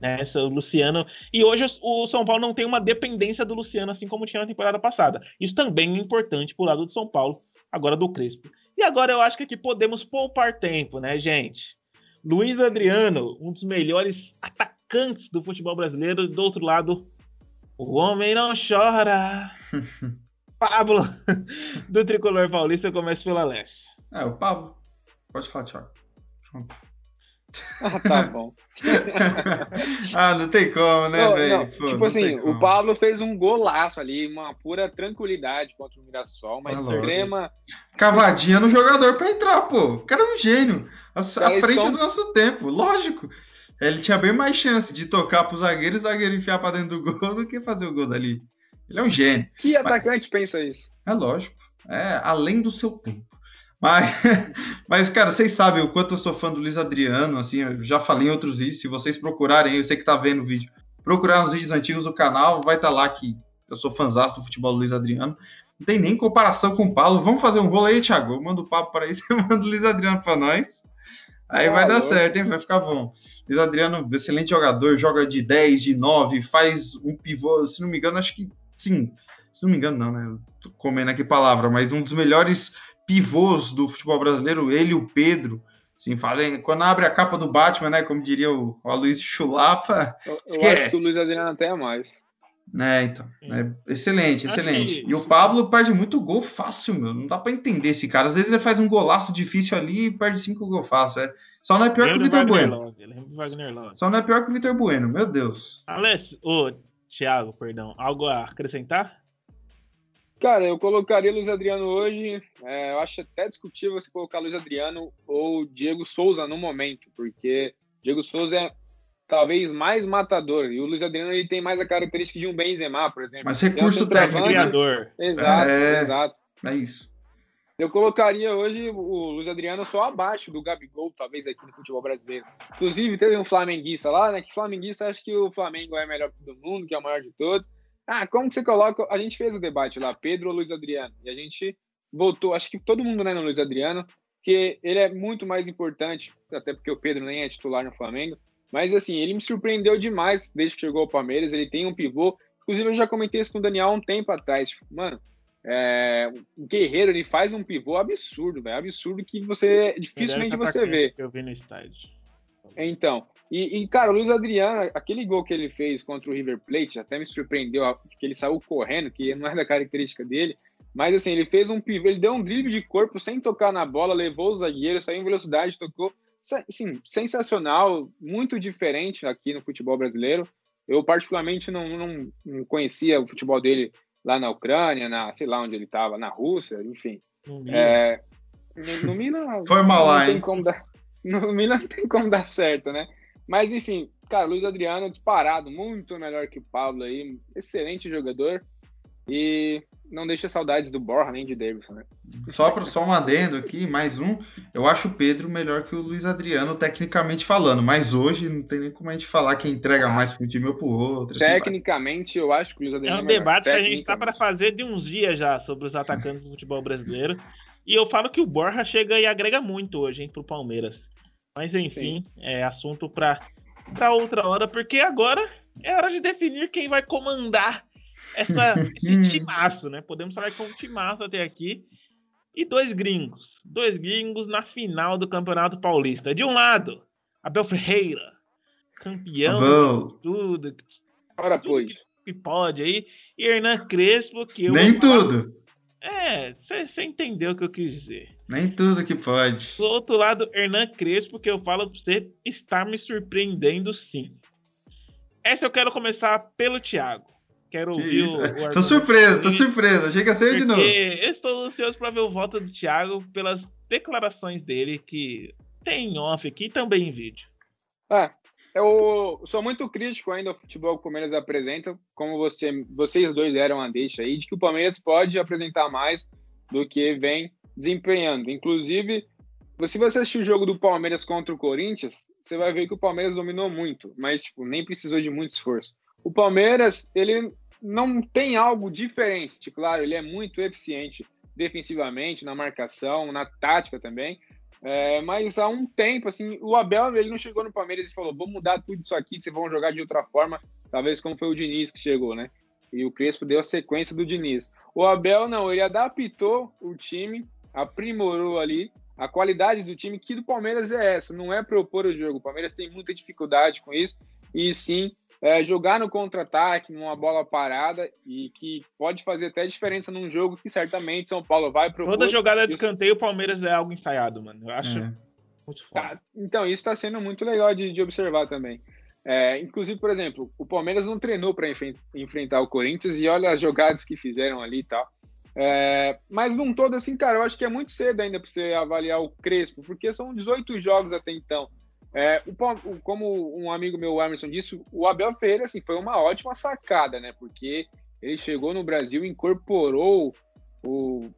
nessa, o Luciano. E hoje o São Paulo não tem uma dependência do Luciano, assim como tinha na temporada passada. Isso também é importante pro lado do São Paulo, agora do Crespo. E agora eu acho que aqui podemos poupar tempo, né, gente? Luiz Adriano, um dos melhores atacantes atacantes do futebol brasileiro. Do outro lado, o homem não chora. Pablo, do tricolor paulista, começa pela Leste. É, o Pablo. Pode falar, Thiago. Ah, tá bom. ah, não tem como, né, velho? Tipo assim, o Pablo fez um golaço ali, uma pura tranquilidade contra o Mirassol, uma ah, extrema. Cavadinha no jogador pra entrar, pô. O cara é um gênio. À, frente estão... do nosso tempo, lógico. Ele tinha bem mais chance de tocar pro zagueiro e o zagueiro enfiar pra dentro do gol do que fazer o gol dali. Ele é um gênio. Que atacante mas... pensa isso? É lógico. É além do seu tempo. Mas, mas, cara, vocês sabem o quanto eu sou fã do Luiz Adriano, assim, eu já falei em outros vídeos, se vocês procurarem, eu sei que tá vendo o vídeo, procurar nos vídeos antigos do canal, vai estar tá lá que eu sou fãzão do futebol do Luiz Adriano. Não tem nem comparação com o Paulo. Vamos fazer um rolo aí, Thiago? Eu mando o papo para isso, eu mando o Luiz Adriano para nós. Aí ah, vai dar certo, hein? Vai ficar bom. Luiz Adriano, excelente jogador, joga de 10, de 9, faz um pivô, se não me engano, acho que sim. Se não me engano, não, né? Tô comendo aqui palavra, mas um dos melhores pivôs do futebol brasileiro, ele e o Pedro. Sim, fazem, quando abre a capa do Batman, né? Como diria o, o Aloysio Chulapa, eu, esquece. Eu acho que o Luiz Adriano até é mais. É, então. É excelente, excelente. E o Pablo perde muito gol fácil, meu. Não dá para entender esse cara. Às vezes ele faz um golaço difícil ali e perde cinco gols fácil. É. Só não é pior que o Vitor Bueno. Só não é pior que o Vitor Bueno, meu Deus. Alessio, ô, Thiago, perdão. Algo a acrescentar? Cara, eu colocaria Luiz Adriano hoje. É, eu acho até discutível você colocar Luiz Adriano ou Diego Souza no momento, porque Diego Souza é talvez mais matador. E o Luiz Adriano ele tem mais a característica de um Benzema, por exemplo. Mas recurso técnico. Criador. Exato, é, exato. É isso. Eu colocaria hoje o Luiz Adriano só abaixo do Gabigol, talvez, aqui no futebol brasileiro. Inclusive, teve um flamenguista lá, né? Que flamenguista acha que o Flamengo é melhor que todo mundo, que é o maior de todos. Ah, como que você coloca. A gente fez o debate lá, Pedro ou Luiz Adriano. E a gente voltou, acho que todo mundo né, no Luiz Adriano, que ele é muito mais importante, até porque o Pedro nem é titular no Flamengo. Mas assim, ele me surpreendeu demais desde que chegou ao Palmeiras. Ele tem um pivô. Inclusive, eu já comentei isso com o Daniel há um tempo atrás. Tipo, mano, é, o Guerreiro ele faz um pivô absurdo, velho. Absurdo que você dificilmente você vê. eu vi no estádio. Então, E, e, cara, o Luiz Adriano, aquele gol que ele fez contra o River Plate, até me surpreendeu, que ele saiu correndo, que não é da característica dele. Mas assim, ele fez um pivô, ele deu um drible de corpo sem tocar na bola, levou o zagueiro, saiu em velocidade, tocou. Assim, sensacional, muito diferente aqui no futebol brasileiro. Eu, particularmente, não, não, não conhecia o futebol dele lá na Ucrânia, na, sei lá onde ele estava, na Rússia, enfim. No Milan. É, no, no Milan Foi mal lá, hein? Dar, no Milan não tem como dar certo, né? Mas, enfim, cara, Luiz Adriano disparado, muito melhor que o Pablo aí, excelente jogador. E não deixa saudades do Borja nem de Davidson, né? Só para só um adendo aqui, mais um. Eu acho o Pedro melhor que o Luiz Adriano, tecnicamente falando, mas hoje não tem nem como a gente falar quem entrega ah, mais para um time ou para o outro. Assim tecnicamente, assim eu acho que o Luiz Adriano é um é debate que a gente está para fazer de uns dias já sobre os atacantes do futebol brasileiro. E eu falo que o Borja chega e agrega muito hoje, hein, pro Palmeiras. Mas enfim, Sim. é assunto para outra hora, porque agora é hora de definir quem vai comandar essa, esse timaço, né? Podemos falar com um timaço até aqui. E dois gringos. Dois gringos na final do Campeonato Paulista. De um lado, Abel Ferreira, campeão de tudo. Ora, pois. Que pode aí. E Hernan Crespo, que eu. Nem tudo. É, você entendeu o que eu quis dizer. Nem tudo que pode. Do outro lado, Hernan Crespo, que eu falo pra você, está me surpreendendo sim. Essa eu quero começar pelo Thiago. Quero que ouvir isso? o, o Tô surpreso, tô surpreso. Achei que ia ser de novo. Eu estou ansioso para ver o voto do Thiago pelas declarações dele, que tem em off aqui e também em vídeo. É, eu sou muito crítico ainda ao futebol que o Palmeiras apresenta, como você, vocês dois deram a deixa aí, de que o Palmeiras pode apresentar mais do que vem desempenhando. Inclusive, se você assistir o jogo do Palmeiras contra o Corinthians, você vai ver que o Palmeiras dominou muito, mas tipo, nem precisou de muito esforço. O Palmeiras, ele não tem algo diferente, claro, ele é muito eficiente defensivamente, na marcação, na tática também, é, mas há um tempo, assim, o Abel ele não chegou no Palmeiras e falou: vou mudar tudo isso aqui, vocês vão jogar de outra forma, talvez como foi o Diniz que chegou, né? E o Crespo deu a sequência do Diniz. O Abel não, ele adaptou o time, aprimorou ali a qualidade do time, que do Palmeiras é essa, não é propor o jogo. O Palmeiras tem muita dificuldade com isso, e sim é, jogar no contra-ataque, numa bola parada, e que pode fazer até diferença num jogo que certamente São Paulo vai pro. Toda jogada de escanteio, o Palmeiras é algo ensaiado, mano. Eu acho é. muito foda. Tá, então, isso está sendo muito legal de, de observar também. É, inclusive, por exemplo, o Palmeiras não treinou para enfrentar o Corinthians e olha as jogadas que fizeram ali e tal. É, mas num todo, assim, cara, eu acho que é muito cedo ainda para você avaliar o Crespo, porque são 18 jogos até então. É, o, como um amigo meu, Emerson, disse, o Abel Ferreira assim, foi uma ótima sacada, né? Porque ele chegou no Brasil, incorporou o,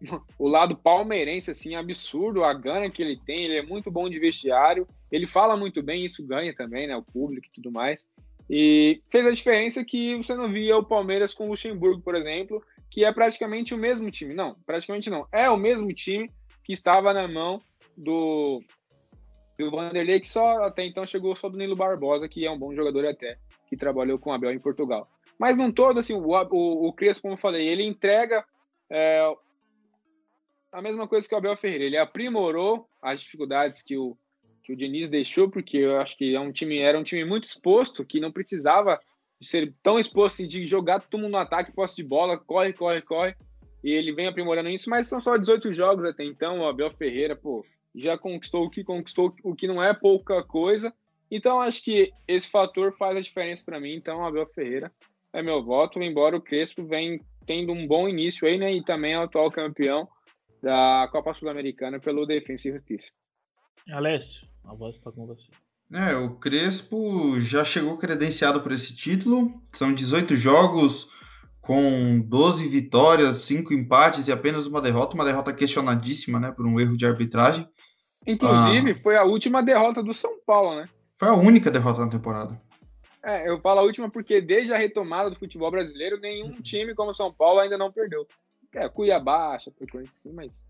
o lado palmeirense, assim, absurdo, a gana que ele tem, ele é muito bom de vestiário, ele fala muito bem, isso ganha também, né? O público e tudo mais. E fez a diferença que você não via o Palmeiras com o Luxemburgo, por exemplo, que é praticamente o mesmo time. Não, praticamente não. É o mesmo time que estava na mão do o Vanderlei que só até então chegou só do Nilo Barbosa, que é um bom jogador até, que trabalhou com o Abel em Portugal. Mas não todo, assim, o, o, o Crespo, como eu falei, ele entrega é, a mesma coisa que o Abel Ferreira. Ele aprimorou as dificuldades que o, que o Diniz deixou, porque eu acho que é um time, era um time muito exposto, que não precisava ser tão exposto assim, de jogar todo mundo no ataque, posse de bola, corre, corre, corre. E ele vem aprimorando isso, mas são só 18 jogos até então. O Abel Ferreira, pô, já conquistou o que conquistou, o que não é pouca coisa. Então, acho que esse fator faz a diferença para mim. Então, Abel Ferreira é meu voto, embora o Crespo vem tendo um bom início aí, né? E também é o atual campeão da Copa Sul-Americana pelo Defensa e Justiça. Alessio, a voz está com você. É, o Crespo já chegou credenciado por esse título. São 18 jogos com 12 vitórias, 5 empates e apenas uma derrota, uma derrota questionadíssima, né, por um erro de arbitragem. Inclusive, ah. foi a última derrota do São Paulo, né? Foi a única derrota na temporada. É, eu falo a última porque desde a retomada do futebol brasileiro, nenhum uhum. time como São Paulo ainda não perdeu. É, Cuiabá, Chapecoense, sim, mas...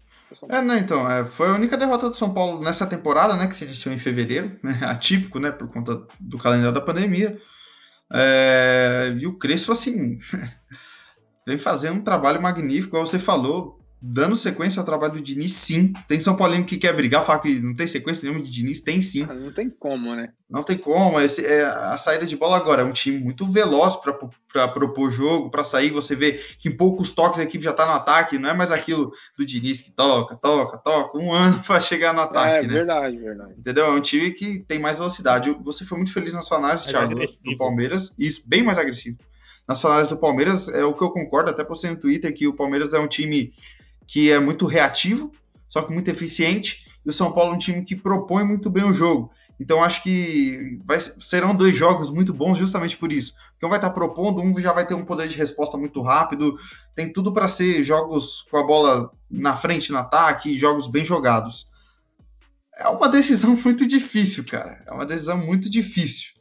É, não, então, é, foi a única derrota do São Paulo nessa temporada, né, que se iniciou em fevereiro, né, atípico, né, por conta do calendário da pandemia. É, e o Crespo, assim, vem fazendo um trabalho magnífico, como você falou, dando sequência ao trabalho do Diniz, sim. Tem São Paulino que quer brigar, fala que não tem sequência nenhuma de Diniz, tem sim. Ah, não tem como, né? Não tem como. Esse, é, a saída de bola agora é um time muito veloz para propor jogo, para sair. Você vê que em poucos toques a equipe já tá no ataque, não é mais aquilo do Diniz que toca, toca, toca, um ano para chegar no ataque. É né? verdade, verdade. Entendeu? É um time que tem mais velocidade. Você foi muito feliz na sua análise, mais Thiago, agressivo. do Palmeiras. Isso, bem mais agressivo. Na sua análise do Palmeiras, é o que eu concordo, até postei no Twitter que o Palmeiras é um time que é muito reativo, só que muito eficiente, e o São Paulo é um time que propõe muito bem o jogo. Então acho que vai, serão dois jogos muito bons justamente por isso. Porque um vai estar propondo, um já vai ter um poder de resposta muito rápido, tem tudo para ser jogos com a bola na frente, no ataque, jogos bem jogados. É uma decisão muito difícil, cara. É uma decisão muito difícil.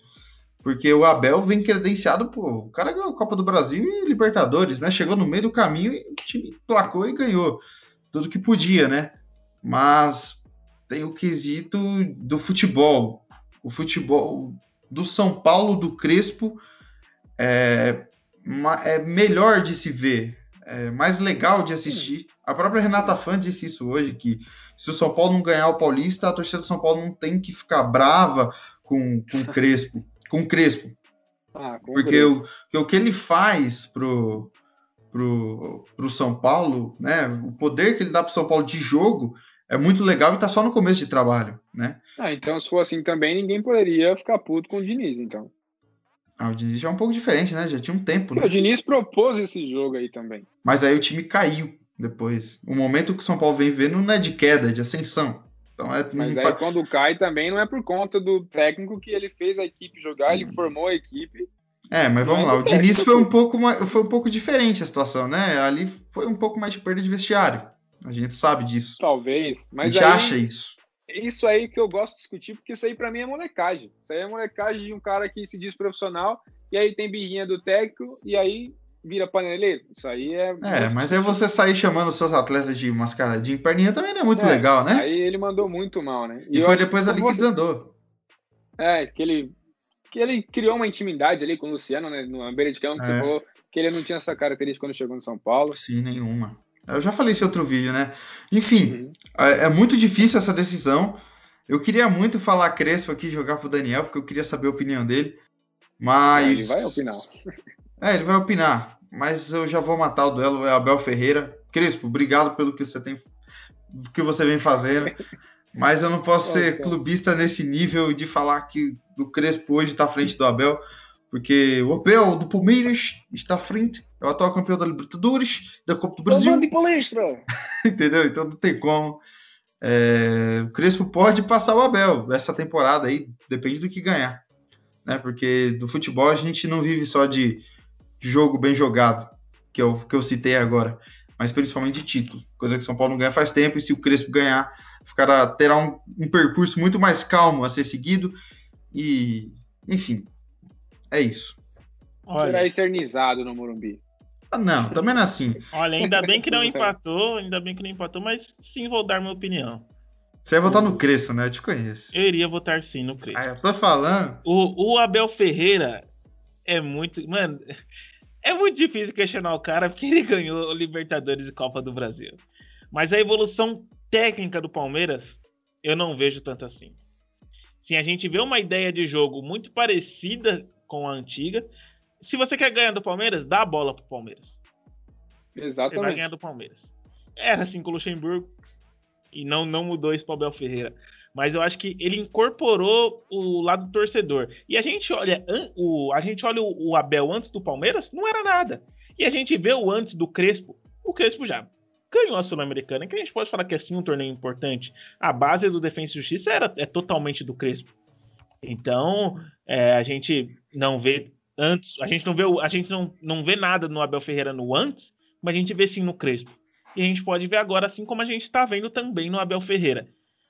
Porque o Abel vem credenciado, pô, o cara ganhou Copa do Brasil e Libertadores, né? Chegou no meio do caminho e o time placou e ganhou tudo que podia, né? Mas tem o quesito do futebol. O futebol do São Paulo, do Crespo, é, é melhor de se ver, é mais legal de assistir. A própria Renata Fã disse isso hoje, que se o São Paulo não ganhar o Paulista, a torcida do São Paulo não tem que ficar brava com, com o Crespo com o Crespo. Ah, com porque o, o que ele faz pro, pro, pro São Paulo, né? O poder que ele dá pro São Paulo de jogo é muito legal e tá só no começo de trabalho, né? Ah, então se for assim também, ninguém poderia ficar puto com o Diniz, então. Ah, o Diniz já é um pouco diferente, né? Já tinha um tempo, né? O Diniz propôs esse jogo aí também. Mas aí o time caiu depois. O momento que o São Paulo vem vendo não é de queda, é de ascensão. Então é, Mas aí quando cai também não é por conta do técnico que ele fez a equipe jogar, ele formou a equipe. É, mas vamos lá. O Diniz foi um pouco mais, foi um pouco diferente a situação, né? Ali foi um pouco mais de perda de vestiário. A gente sabe disso. Talvez, mas a gente aí, acha isso. Isso aí que eu gosto de discutir, porque isso aí para mim é molecagem. Isso aí é molecagem de um cara que se diz profissional e aí tem birrinha do técnico e aí vira paneleiro. Isso aí é. É, mas aí você sair chamando os seus atletas de mascaradinho perninha também não é muito é, legal, né? Aí ele mandou muito mal, né? E, e foi depois ali que você... desandou. É, que ele, que ele criou uma intimidade ali com o Luciano, né? No beira de campo, que é. você falou que ele não tinha essa característica quando chegou no São Paulo. Sim, nenhuma. Eu já falei esse outro vídeo, né? Enfim, uhum. é, é muito difícil essa decisão. Eu queria muito falar Crespo aqui, jogar pro Daniel, porque eu queria saber a opinião dele. Mas. É, ele vai opinar. É, ele vai opinar, mas eu já vou matar o duelo, é Abel Ferreira. Crespo, obrigado pelo que você tem que você vem fazendo. Mas eu não posso ser clubista nesse nível de falar que o Crespo hoje está à frente do Abel, porque o Abel do Palmeiras está à frente, é o atual campeão da Libertadores, da Copa do Brasil. de palestra! Entendeu? Então não tem como. É... o Crespo pode passar o Abel essa temporada aí, depende do que ganhar. Né? Porque do futebol a gente não vive só de jogo bem jogado, que eu, que eu citei agora, mas principalmente de título, coisa que o São Paulo não ganha faz tempo, e se o Crespo ganhar, ficará, terá um, um percurso muito mais calmo a ser seguido, e enfim, é isso. Olha. Será eternizado no Morumbi. Ah, não, também não é assim. Olha, ainda bem que não empatou, ainda bem que não empatou, mas sim vou dar minha opinião. Você ia votar no Crespo, né? Eu te conheço. Eu iria votar sim no Crespo. Ah, eu tô falando. O, o Abel Ferreira é muito. Mano, é muito difícil questionar o cara porque ele ganhou Libertadores e Copa do Brasil. Mas a evolução técnica do Palmeiras, eu não vejo tanto assim. Sim, a gente vê uma ideia de jogo muito parecida com a antiga. Se você quer ganhar do Palmeiras, dá a bola pro Palmeiras. Exatamente. Você vai ganhar do Palmeiras. Era assim com o Luxemburgo. E não, não mudou isso para o Abel Ferreira mas eu acho que ele incorporou o lado torcedor. E a gente olha o, a gente olha o, o Abel antes do Palmeiras, não era nada. E a gente vê o antes do Crespo, o Crespo já ganhou a Sul-Americana, que a gente pode falar que é sim um torneio importante. A base do Defensa e Justiça era, é totalmente do Crespo. Então, é, a gente não vê antes, a gente não vê, a gente não, não vê nada no Abel Ferreira no antes, mas a gente vê sim no Crespo. E a gente pode ver agora, assim como a gente está vendo também no Abel Ferreira.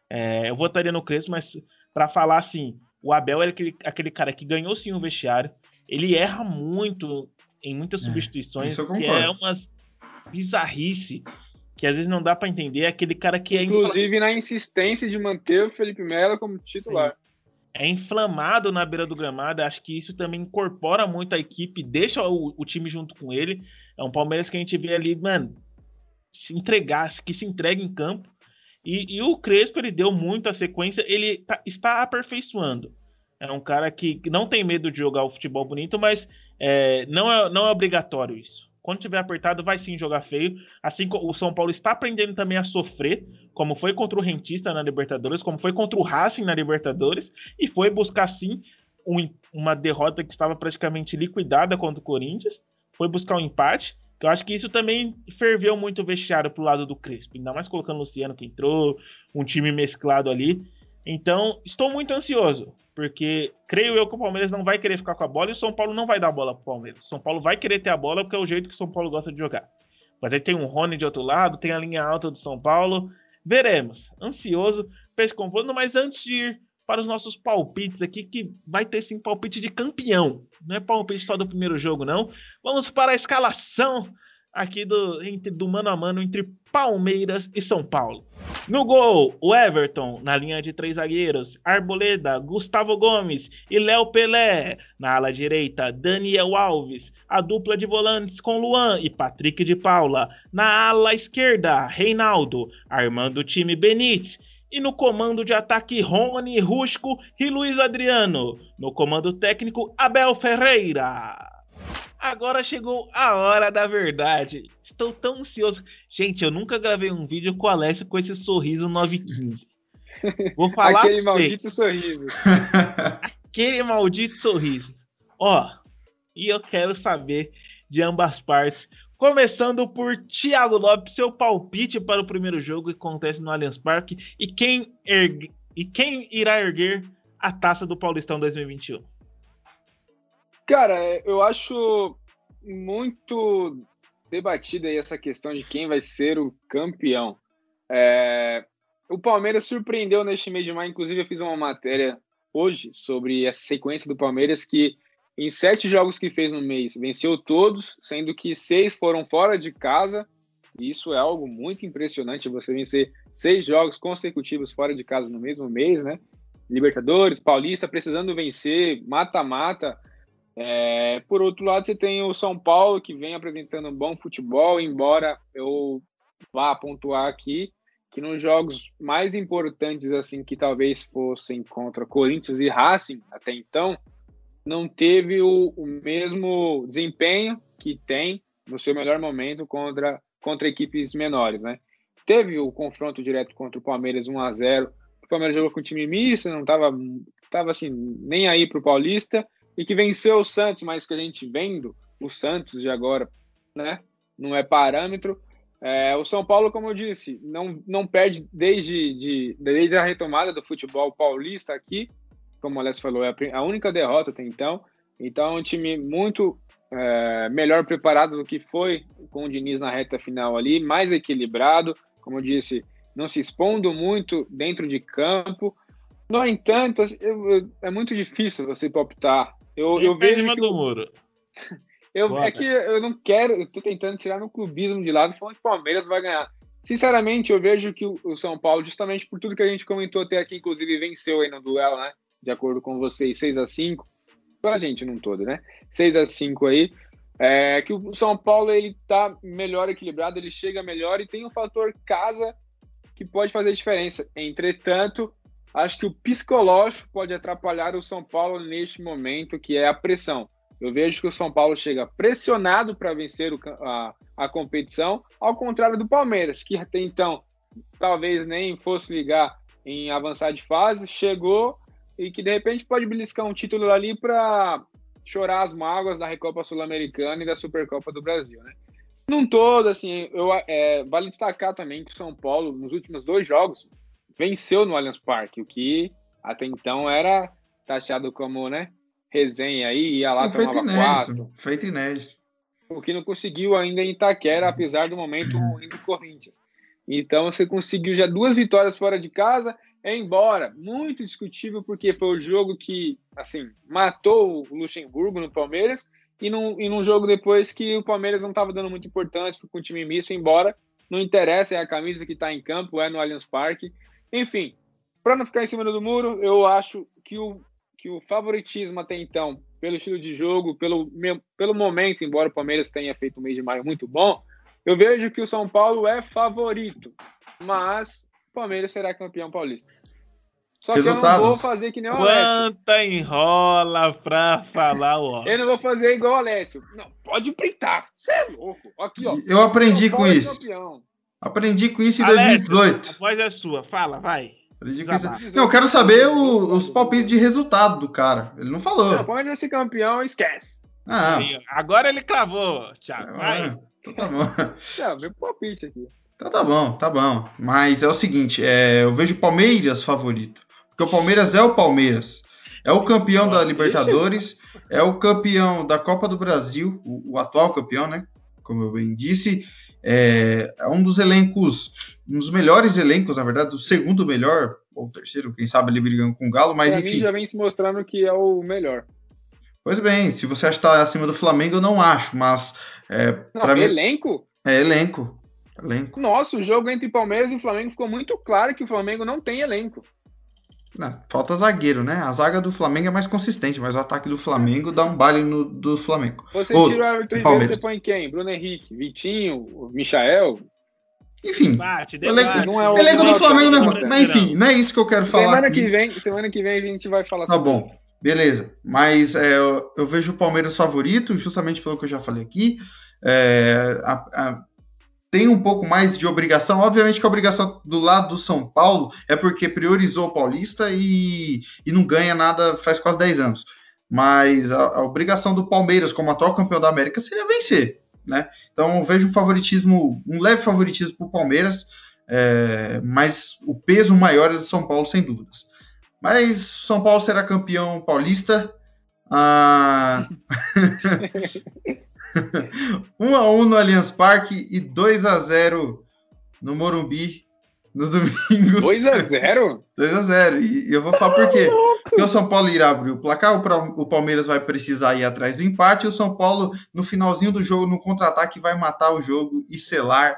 É, eu votaria no Crespo, mas para falar assim, o Abel é aquele, aquele cara que ganhou sim o vestiário. Ele erra muito em muitas é, substituições, que é uma bizarrice que às vezes não dá para entender. É aquele cara que é. Inclusive na insistência de manter o Felipe Melo como titular. É inflamado na beira do gramado. Acho que isso também incorpora muito a equipe, deixa o, o time junto com ele. É um Palmeiras que a gente vê ali, mano, se entregasse, que se entregue em campo. E, e o Crespo ele deu muito a sequência, ele tá, está aperfeiçoando. É um cara que não tem medo de jogar o futebol bonito, mas é, não, é, não é obrigatório isso. Quando tiver apertado, vai sim jogar feio. Assim como o São Paulo está aprendendo também a sofrer, como foi contra o Rentista na Libertadores, como foi contra o Racing na Libertadores, e foi buscar sim um, uma derrota que estava praticamente liquidada contra o Corinthians. Foi buscar um empate. Eu acho que isso também ferveu muito o vestiário pro lado do Crespo. Ainda mais colocando o Luciano que entrou, um time mesclado ali. Então, estou muito ansioso, porque creio eu que o Palmeiras não vai querer ficar com a bola e o São Paulo não vai dar a bola pro Palmeiras. O São Paulo vai querer ter a bola porque é o jeito que o São Paulo gosta de jogar. Mas aí tem um Rony de outro lado, tem a linha alta do São Paulo. Veremos. Ansioso para mas antes de ir para os nossos palpites aqui, que vai ter sim palpite de campeão. Não é palpite só do primeiro jogo, não. Vamos para a escalação aqui do, entre, do mano a mano entre Palmeiras e São Paulo. No gol, o Everton, na linha de três zagueiros, Arboleda, Gustavo Gomes e Léo Pelé. Na ala direita, Daniel Alves, a dupla de volantes com Luan e Patrick de Paula. Na ala esquerda, Reinaldo, armando o time Benítez e no comando de ataque, Rony Rusco e Luiz Adriano. No comando técnico, Abel Ferreira. Agora chegou a hora da verdade. Estou tão ansioso. Gente, eu nunca gravei um vídeo com o Alessio com esse sorriso 915. Vou falar Aquele maldito sorriso. Aquele maldito sorriso. Ó, e eu quero saber de ambas partes Começando por Thiago Lopes, seu palpite para o primeiro jogo que acontece no Allianz Parque e quem, ergue, e quem irá erguer a taça do Paulistão 2021? Cara, eu acho muito debatida aí essa questão de quem vai ser o campeão. É, o Palmeiras surpreendeu neste mês de maio, inclusive eu fiz uma matéria hoje sobre a sequência do Palmeiras que em sete jogos que fez no mês, venceu todos, sendo que seis foram fora de casa. E isso é algo muito impressionante, você vencer seis jogos consecutivos fora de casa no mesmo mês, né? Libertadores, Paulista, precisando vencer, mata-mata. É, por outro lado, você tem o São Paulo, que vem apresentando um bom futebol, embora eu vá pontuar aqui que nos jogos mais importantes, assim, que talvez fossem contra Corinthians e Racing até então, não teve o, o mesmo desempenho que tem no seu melhor momento contra, contra equipes menores, né? Teve o confronto direto contra o Palmeiras 1 a 0 O Palmeiras jogou com time misto, não estava tava assim, nem aí para o Paulista, e que venceu o Santos, mas que a gente vendo o Santos de agora, né? Não é parâmetro. É, o São Paulo, como eu disse, não, não perde desde, de, desde a retomada do futebol paulista aqui, como o Alex falou, é a única derrota até então. Então, é um time muito é, melhor preparado do que foi com o Diniz na reta final ali, mais equilibrado, como eu disse, não se expondo muito dentro de campo. No entanto, assim, eu, eu, é muito difícil você palpitar. Eu, eu vejo que... do muro. eu, é que eu não quero, eu tô tentando tirar meu clubismo de lado, falando que o Palmeiras vai ganhar. Sinceramente, eu vejo que o São Paulo, justamente por tudo que a gente comentou até aqui, inclusive venceu aí no duelo, né? De acordo com vocês, 6 a 5 a gente num todo, né? 6 a 5 aí. É, que o São Paulo ele tá melhor equilibrado, ele chega melhor e tem um fator casa que pode fazer diferença. Entretanto, acho que o psicológico pode atrapalhar o São Paulo neste momento, que é a pressão. Eu vejo que o São Paulo chega pressionado para vencer o, a, a competição, ao contrário do Palmeiras, que até então talvez nem fosse ligar em avançar de fase, chegou e que de repente pode beliscar um título ali para chorar as mágoas da Recopa Sul-Americana e da Supercopa do Brasil, né? Num todo, assim, eu, é, vale destacar também que o São Paulo, nos últimos dois jogos, venceu no Allianz Parque, o que até então era taxado como, né, resenha aí, ia lá, tomava feito inédito, quatro. Feito inédito. O que não conseguiu ainda em Itaquera, apesar do momento ruim do Corinthians. Então, você conseguiu já duas vitórias fora de casa, Embora muito discutível, porque foi o jogo que, assim, matou o Luxemburgo no Palmeiras e num, e num jogo depois que o Palmeiras não estava dando muita importância com o time misto, embora não interessa, é a camisa que está em campo, é no Allianz Parque. Enfim, para não ficar em cima do muro, eu acho que o, que o favoritismo até então, pelo estilo de jogo, pelo, pelo momento, embora o Palmeiras tenha feito um mês de maio muito bom, Eu vejo que o São Paulo é favorito, mas o Palmeiras será campeão paulista. Só que eu não vou fazer que nem o Alessio. Quanta enrola pra falar o Eu não vou fazer igual o Alessio. Não, pode printar. Você é louco. Aqui, ó. Eu aprendi com isso. Campeão. Aprendi com isso em Alessio, 2018. A voz é sua. Fala, vai. Aprendi com isso. Não, eu quero saber o, os palpites de resultado do cara. Ele não falou. Não, pode ser campeão, esquece. Ah. Agora ele clavou, Thiago. Vai. Ah, então tá bom. Não, meu palpite aqui. Então tá bom, tá bom. Mas é o seguinte, é, eu vejo Palmeiras favorito. Porque o Palmeiras é o Palmeiras. É o campeão da Libertadores, é o campeão da Copa do Brasil, o, o atual campeão, né? Como eu bem disse. É, é, um dos elencos, um dos melhores elencos, na verdade, o segundo melhor, ou o terceiro, quem sabe ele brigando com o Galo, mas pra enfim. Mim já vem se mostrando que é o melhor. Pois bem, se você acha que está acima do Flamengo, eu não acho, mas. É, não, mim, elenco? É elenco. Elenco. Nossa, o jogo entre Palmeiras e Flamengo ficou muito claro que o Flamengo não tem elenco. Não, falta zagueiro, né? A zaga do Flamengo é mais consistente, mas o ataque do Flamengo dá um baile no do Flamengo. Você tira o Everton Ribeiro, você põe quem? Bruno Henrique, Vitinho, Michael? Enfim, debate, debate. Não é o elenco do Flamengo não é Mas enfim, não é isso que eu quero falar. Semana que vem, semana que vem a gente vai falar tá sobre Tá bom, isso. beleza. Mas é, eu, eu, vejo o Palmeiras favorito, justamente pelo que eu já falei aqui. É, a, a, tem um pouco mais de obrigação. Obviamente que a obrigação do lado do São Paulo é porque priorizou o Paulista e, e não ganha nada faz quase 10 anos. Mas a, a obrigação do Palmeiras, como atual campeão da América, seria vencer. Né? Então vejo um favoritismo, um leve favoritismo para o Palmeiras, é, mas o peso maior é do São Paulo, sem dúvidas. Mas São Paulo será campeão paulista. Ah... 1 a 1 no Allianz Parque e 2 a 0 no Morumbi no domingo. 2 a 0 2 a 0 E eu vou falar por quê. Porque o São Paulo irá abrir o placar, o Palmeiras vai precisar ir atrás do empate, e o São Paulo, no finalzinho do jogo, no contra-ataque, vai matar o jogo e selar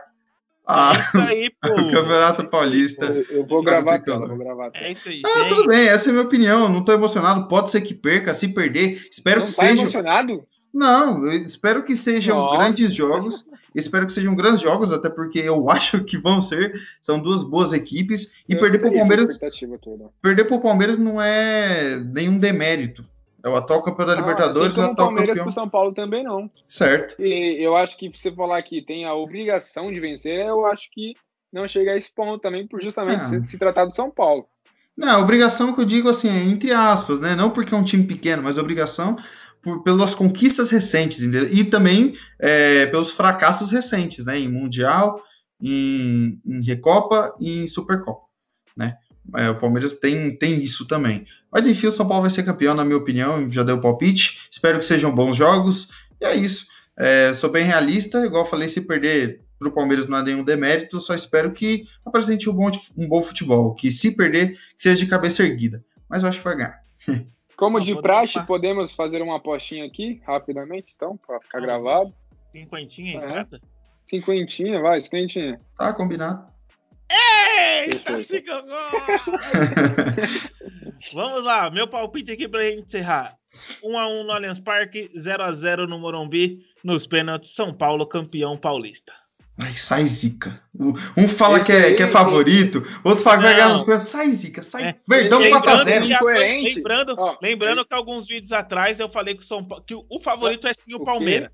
a... é aí, o Campeonato Paulista. Eu, eu vou gravar tela, vou gravar É isso aí, ah, tudo bem, essa é a minha opinião. Não estou emocionado, pode ser que perca, se perder. Espero não que tá seja. emocionado? Não, eu espero que sejam Nossa. grandes jogos. Espero que sejam grandes jogos, até porque eu acho que vão ser. São duas boas equipes. E eu perder para o Palmeiras. Perder para o Palmeiras não é nenhum demérito. É o atual campeão da ah, Libertadores. Assim o atual Palmeiras para o São Paulo também não. Certo. E eu acho que você falar que tem a obrigação de vencer, eu acho que não chega a esse ponto também, por justamente ah. se, tratar do São Paulo. Não, a obrigação que eu digo assim, é entre aspas, né? Não porque é um time pequeno, mas obrigação por, pelas conquistas recentes entendeu? e também é, pelos fracassos recentes, né? Em Mundial, em, em Recopa e em Supercopa, né? É, o Palmeiras tem, tem isso também. Mas enfim, o São Paulo vai ser campeão, na minha opinião, já deu palpite. Espero que sejam bons jogos. E é isso. É, sou bem realista, igual falei, se perder para o Palmeiras não há nenhum demérito, só espero que apresente um bom, um bom futebol. Que se perder, que seja de cabeça erguida. Mas eu acho que vai ganhar. Como de praxe, podemos fazer uma apostinha aqui, rapidamente, então, para ficar ah, gravado. Cinquentinha, é. Cinquentinha, vai, cinquentinha. Tá, combinado. Eita, assim que eu Vamos lá, meu palpite aqui pra gente encerrar. 1x1 no Allianz Parque, 0x0 no Morumbi, nos pênaltis, São Paulo campeão paulista. Ai, sai zica. Um fala que é, que é favorito, outro fala que vai ganhar nos pênaltis. Sai zica, sai. É. Verdão 4x0. Lembrando, Ó, lembrando que alguns vídeos atrás eu falei que o, São Paulo, que o favorito é sim o, o Palmeiras.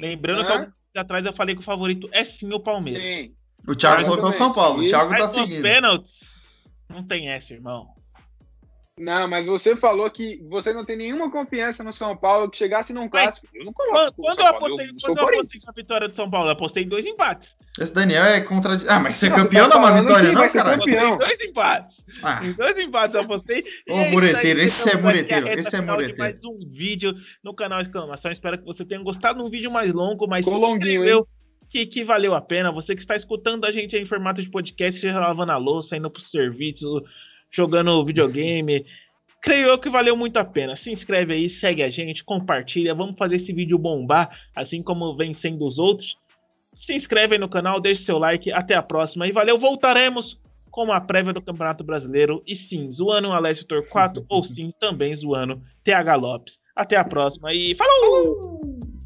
Lembrando que alguns vídeos atrás eu falei que o favorito é sim o Palmeiras. Sim. O Thiago falou o São Paulo. O Thiago tá seguindo. pênaltis, não tem essa, irmão. Não, mas você falou que você não tem nenhuma confiança no São Paulo que chegasse num clássico. Eu não coloco. Quando, quando eu apostei, eu, quando eu apostei na vitória do São Paulo, eu apostei em dois empates. Esse Daniel é contra. Ah, mas ser campeão não é uma vitória, não, cara. Campeão. Em dois empates. Ah. Em dois empates eu apostei. Ô, mureteiro, esse é mureteiro. Esse é mureteiro. mais um vídeo no canal Exclamação. Espero que você tenha gostado de um vídeo mais longo, mas Ficou longuinho, hein? Que, que valeu a pena. Você que está escutando a gente em formato de podcast, seja lavando a louça, indo pro serviço, jogando videogame creio eu que valeu muito a pena. Se inscreve aí, segue a gente, compartilha, vamos fazer esse vídeo bombar, assim como vem sendo os outros. Se inscreve aí no canal, deixe seu like, até a próxima e valeu, voltaremos com a prévia do Campeonato Brasileiro e sim, zoando o Alessio Torquato ou sim, também zoando TH Lopes. Até a próxima e falou!